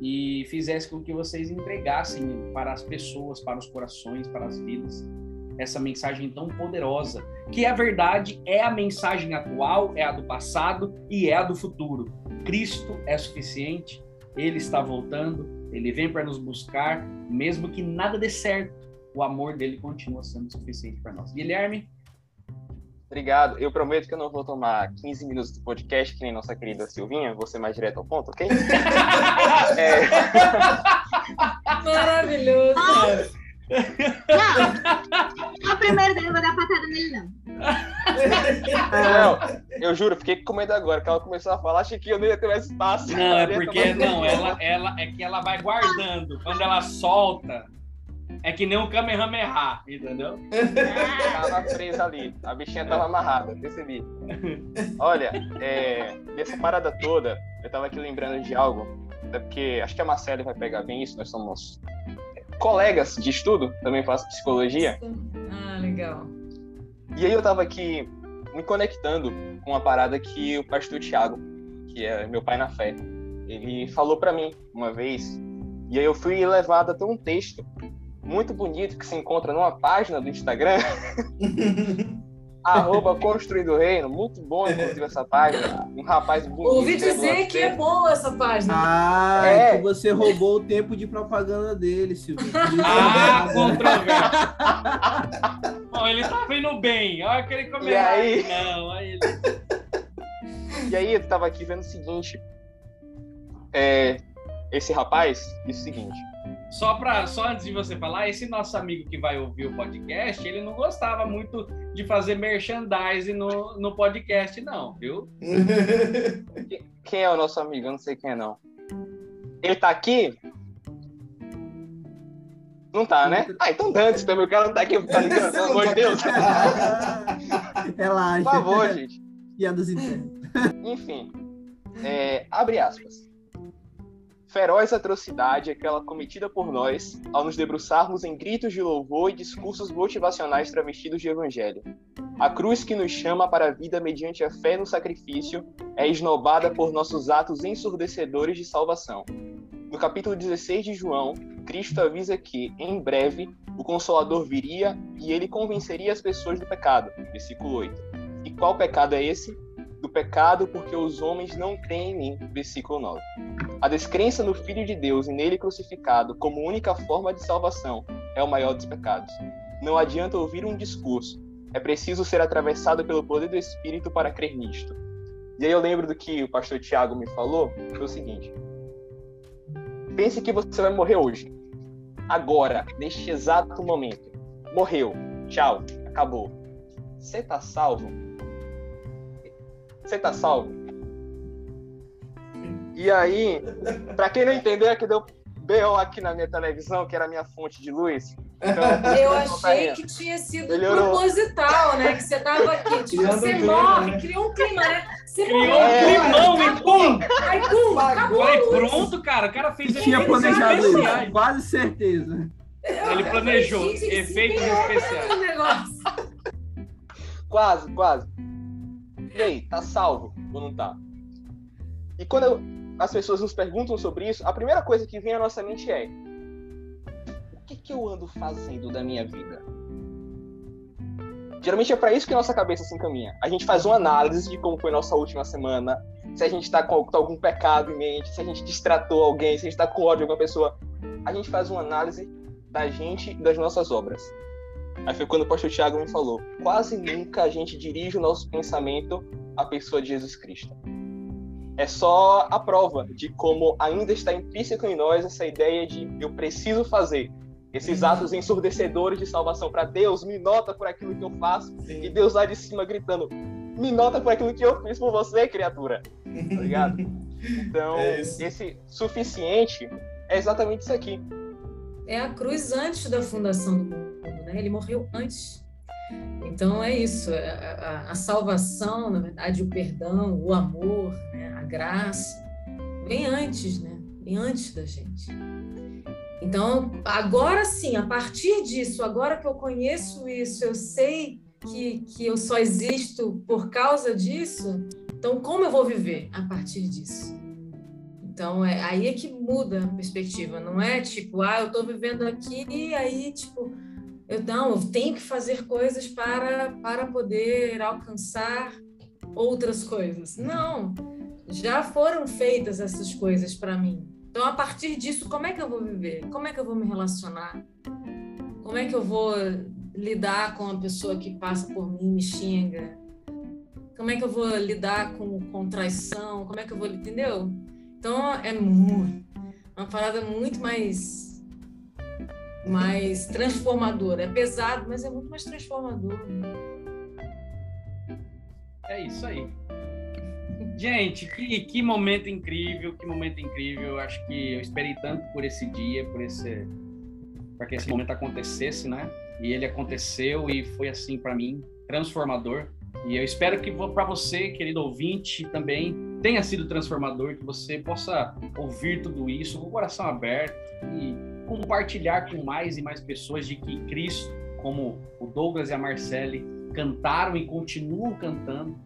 e fizesse com que vocês entregassem para as pessoas, para os corações, para as vidas essa mensagem tão poderosa, que a verdade é a mensagem atual, é a do passado e é a do futuro. Cristo é suficiente, ele está voltando, ele vem para nos buscar, mesmo que nada dê certo, o amor dele continua sendo suficiente para nós. Guilherme? Obrigado. Eu prometo que eu não vou tomar 15 minutos do podcast, que nem nossa querida Silvinha. Vou ser mais direto ao ponto, ok? é... Maravilhoso. Não, o primeiro dele, eu vou dar patada nele, não. Não, eu juro, fiquei com medo agora, que ela começou a falar, achei que eu não ia ter mais espaço. Não, é porque, não, ela, ela, é que ela vai guardando. Quando ela solta, é que nem um Kamehameha, entendeu? Tava presa ali, a bichinha tava amarrada, percebi. Olha, é, nessa parada toda, eu tava aqui lembrando de algo até porque acho que a Marcela vai pegar bem isso, nós somos colegas de estudo, também faço psicologia. Ah, legal. E aí eu tava aqui me conectando com uma parada que o pastor Tiago, que é meu pai na fé, ele falou para mim uma vez, e aí eu fui levado até um texto muito bonito que se encontra numa página do Instagram. arroba Construindo Reino, muito bom, inclusive, essa página. Um rapaz bonito. Ouvi dizer que é boa essa página. Ah, é. que você roubou o tempo de propaganda dele, Silvio. Ah, controvérsia. Bom, ele tá vendo bem. Olha que ele E aí? Não, aí ele... E aí, eu tava aqui vendo o seguinte. É, esse rapaz disse o seguinte. Só, pra, só antes de você falar, esse nosso amigo que vai ouvir o podcast, ele não gostava muito de fazer merchandising no, no podcast, não, viu? Quem é o nosso amigo? Eu não sei quem é, não. Ele tá aqui? Não tá, né? Ah, então dane também. O cara não tá aqui, tá ligado? Pelo amor de Deus. Relaxa. Por favor, gente. Piadas internas. Enfim, é, abre aspas. Feroz atrocidade aquela cometida por nós ao nos debruçarmos em gritos de louvor e discursos motivacionais travestidos de evangelho. A cruz que nos chama para a vida mediante a fé no sacrifício é esnobada por nossos atos ensurdecedores de salvação. No capítulo 16 de João, Cristo avisa que, em breve, o Consolador viria e ele convenceria as pessoas do pecado. Versículo 8. E qual pecado é esse? Do pecado porque os homens não creem em mim. Versículo 9. A descrença no Filho de Deus e nele crucificado como única forma de salvação é o maior dos pecados. Não adianta ouvir um discurso, é preciso ser atravessado pelo poder do Espírito para crer nisto. E aí eu lembro do que o pastor Tiago me falou, foi o seguinte: pense que você vai morrer hoje, agora, neste exato momento. Morreu, tchau, acabou. Você tá salvo? Você tá salvo? E aí, pra quem não entendeu, é que deu BO aqui na minha televisão, que era a minha fonte de luz. Então, eu achei que tinha sido Melhorou. proposital, né? Que você tava aqui, tipo, você morre, criou um clima, né? Você criou morreu, um climão e pum! Aí, pum, acabou Falei, pronto, cara, o cara fez... Tinha planejado isso, quase certeza. Ele planejou efeitos especiais. Quase, quase. E aí, tá salvo ou não tá? E quando eu, as pessoas nos perguntam sobre isso, a primeira coisa que vem à nossa mente é: o que, que eu ando fazendo da minha vida? Geralmente é para isso que a nossa cabeça se encaminha. A gente faz uma análise de como foi nossa última semana, se a gente está com algum pecado em mente, se a gente distratou alguém, se a gente está com ódio de alguma pessoa. A gente faz uma análise da gente e das nossas obras. Aí foi quando o pastor Tiago me falou: quase nunca a gente dirige o nosso pensamento à pessoa de Jesus Cristo. É só a prova de como ainda está intrínseco em nós essa ideia de eu preciso fazer esses atos ensurdecedores de salvação para Deus, me nota por aquilo que eu faço, Sim. e Deus lá de cima gritando: me nota por aquilo que eu fiz por você, criatura. Tá ligado? Então, é esse suficiente é exatamente isso aqui. É a cruz antes da fundação do mundo né? Ele morreu antes. Então é isso, a, a, a, salvação, na verdade, o perdão, o amor, né? a graça, vem antes, né? Vem antes da gente. Então, agora sim, a partir disso, agora que eu conheço isso, eu sei que, que eu só existo por causa disso, então como eu vou viver a partir disso? Então, é, aí é que muda a perspectiva, não é tipo, ah, eu estou vivendo aqui e aí, tipo, eu não, eu tenho que fazer coisas para para poder alcançar outras coisas. Não, já foram feitas essas coisas para mim. Então, a partir disso, como é que eu vou viver? Como é que eu vou me relacionar? Como é que eu vou lidar com a pessoa que passa por mim e me xinga? Como é que eu vou lidar com, com traição? Como é que eu vou, entendeu? Então, é muito, uma parada muito mais mais transformador. É pesado, mas é muito mais transformador. É isso aí. Gente, que, que momento incrível, que momento incrível. Acho que eu esperei tanto por esse dia, por esse para que esse momento acontecesse, né? E ele aconteceu e foi assim para mim transformador. E eu espero que para você, querido ouvinte, também tenha sido transformador, que você possa ouvir tudo isso com o coração aberto e compartilhar com mais e mais pessoas de que Cristo, como o Douglas e a Marcele cantaram e continuam cantando,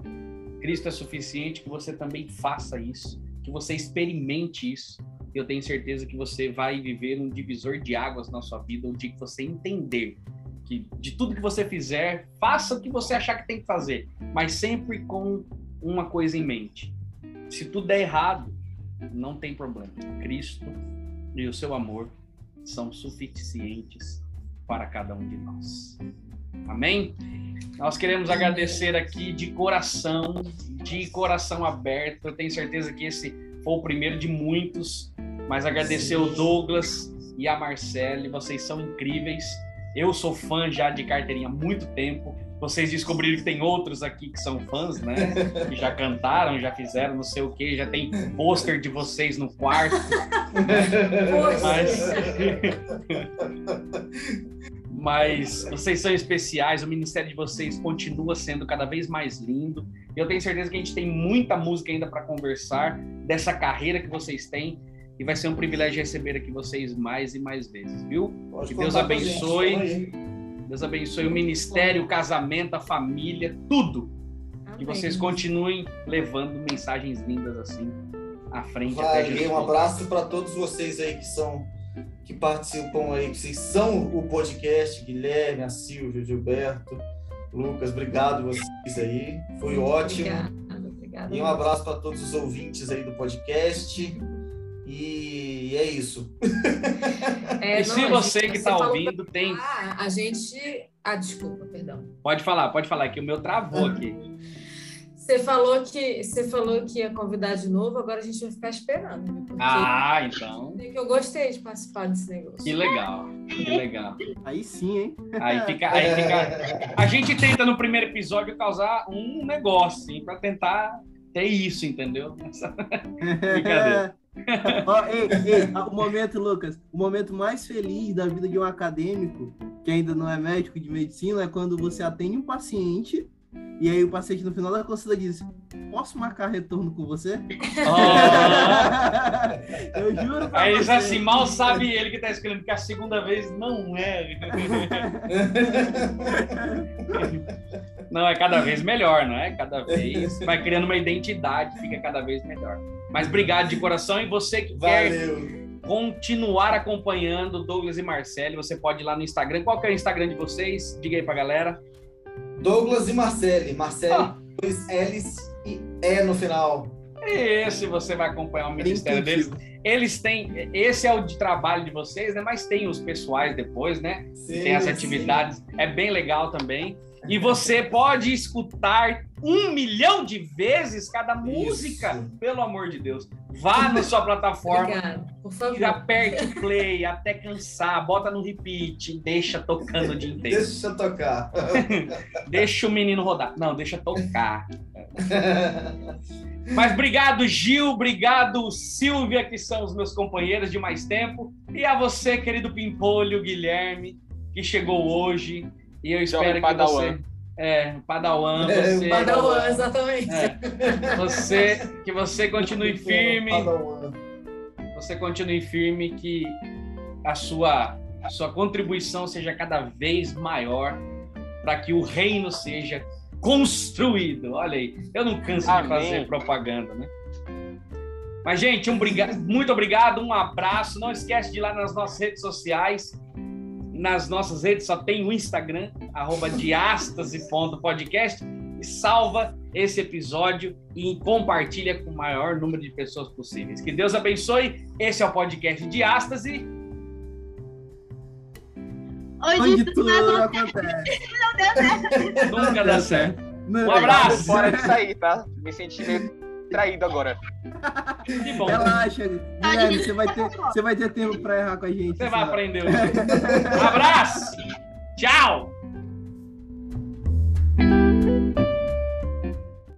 Cristo é suficiente, que você também faça isso, que você experimente isso. Eu tenho certeza que você vai viver um divisor de águas na sua vida, onde que você entender que de tudo que você fizer, faça o que você achar que tem que fazer, mas sempre com uma coisa em mente. Se tudo der errado, não tem problema. Cristo e o seu amor são suficientes para cada um de nós. Amém? Nós queremos agradecer aqui de coração, de coração aberto. Eu tenho certeza que esse foi o primeiro de muitos, mas agradecer Sim. o Douglas e a Marcele, vocês são incríveis. Eu sou fã já de carteirinha há muito tempo. Vocês descobriram que tem outros aqui que são fãs, né? Que já cantaram, já fizeram não sei o quê, já tem pôster de vocês no quarto. Mas... Mas vocês são especiais, o ministério de vocês continua sendo cada vez mais lindo. Eu tenho certeza que a gente tem muita música ainda para conversar dessa carreira que vocês têm e vai ser um privilégio receber aqui vocês mais e mais vezes, viu? Pode que Deus abençoe. Deus abençoe o ministério, o casamento, a família, tudo. Amém. Que vocês continuem levando mensagens lindas assim à frente vai, até Jesus. Um abraço para todos vocês aí que são que participam aí, que vocês são o podcast, Guilherme, a Silvia, o Gilberto, Lucas, obrigado vocês aí, foi ótimo. Obrigada, obrigada. E um abraço para todos os ouvintes aí do podcast. E é isso. É, e não, se você gente, que está ouvindo tem. Ah, a gente. Ah, desculpa, perdão. Pode falar, pode falar, que o meu travou aqui. Você falou que você falou que ia convidar de novo, agora a gente vai ficar esperando. Né? Ah, então. Que eu gostei de participar desse negócio. Que legal, que legal. Aí sim, hein? Aí fica, aí fica. A gente tenta no primeiro episódio causar um negócio, assim, para tentar ter isso, entendeu? Brincadeira. Oh, ei, ei, o momento, Lucas, o momento mais feliz da vida de um acadêmico, que ainda não é médico de medicina, é quando você atende um paciente e aí o paciente no final da consulta diz: Posso marcar retorno com você? Oh. Eu juro pra Aí você. assim, mal sabe ele que tá escrevendo, que a segunda vez não é. não, é cada vez melhor, não é? Cada vez vai criando uma identidade, fica cada vez melhor. Mas obrigado de coração e você que Valeu. quer continuar acompanhando Douglas e Marcelo, você pode ir lá no Instagram. Qual que é o Instagram de vocês? Diga aí pra galera. Douglas e Marcele. Marcele, ah. dois L's e E no final. Esse você vai acompanhar o ministério deles. Eles têm, esse é o de trabalho de vocês, né? Mas tem os pessoais depois, né? Sim, tem as atividades, sim. é bem legal também. E você pode escutar um milhão de vezes cada música, Isso. pelo amor de Deus. Vá na sua plataforma, Obrigada, por favor. já aperte o play até cansar, bota no repeat, deixa tocando o dia inteiro. Deixa tocar. deixa o menino rodar. Não, deixa tocar. Mas obrigado, Gil, obrigado, Silvia, que são os meus companheiros de mais tempo. E a você, querido Pimpolho, Guilherme, que chegou hoje. E eu espero que você. É, Padawan, é, você. Padawan, exatamente. É, você, que você continue firme. Você continue firme, que a sua, a sua contribuição seja cada vez maior para que o reino seja construído. Olha aí, eu não canso Amém. de fazer propaganda, né? Mas, gente, um muito obrigado, um abraço. Não esquece de ir lá nas nossas redes sociais. Nas nossas redes só tem o Instagram, arroba diastase.podcast. E salva esse episódio e compartilha com o maior número de pessoas possíveis. Que Deus abençoe. Esse é o podcast Diástase. Hoje, Hoje tudo acontece. Não deu certo. Nunca dá certo. Um abraço. Fora disso aí, tá? Me senti meio traído agora. Que bom. Relaxa, Guilherme, você vai ter, você vai ter tempo para errar com a gente. Você vai aprender. Um abraço. Tchau.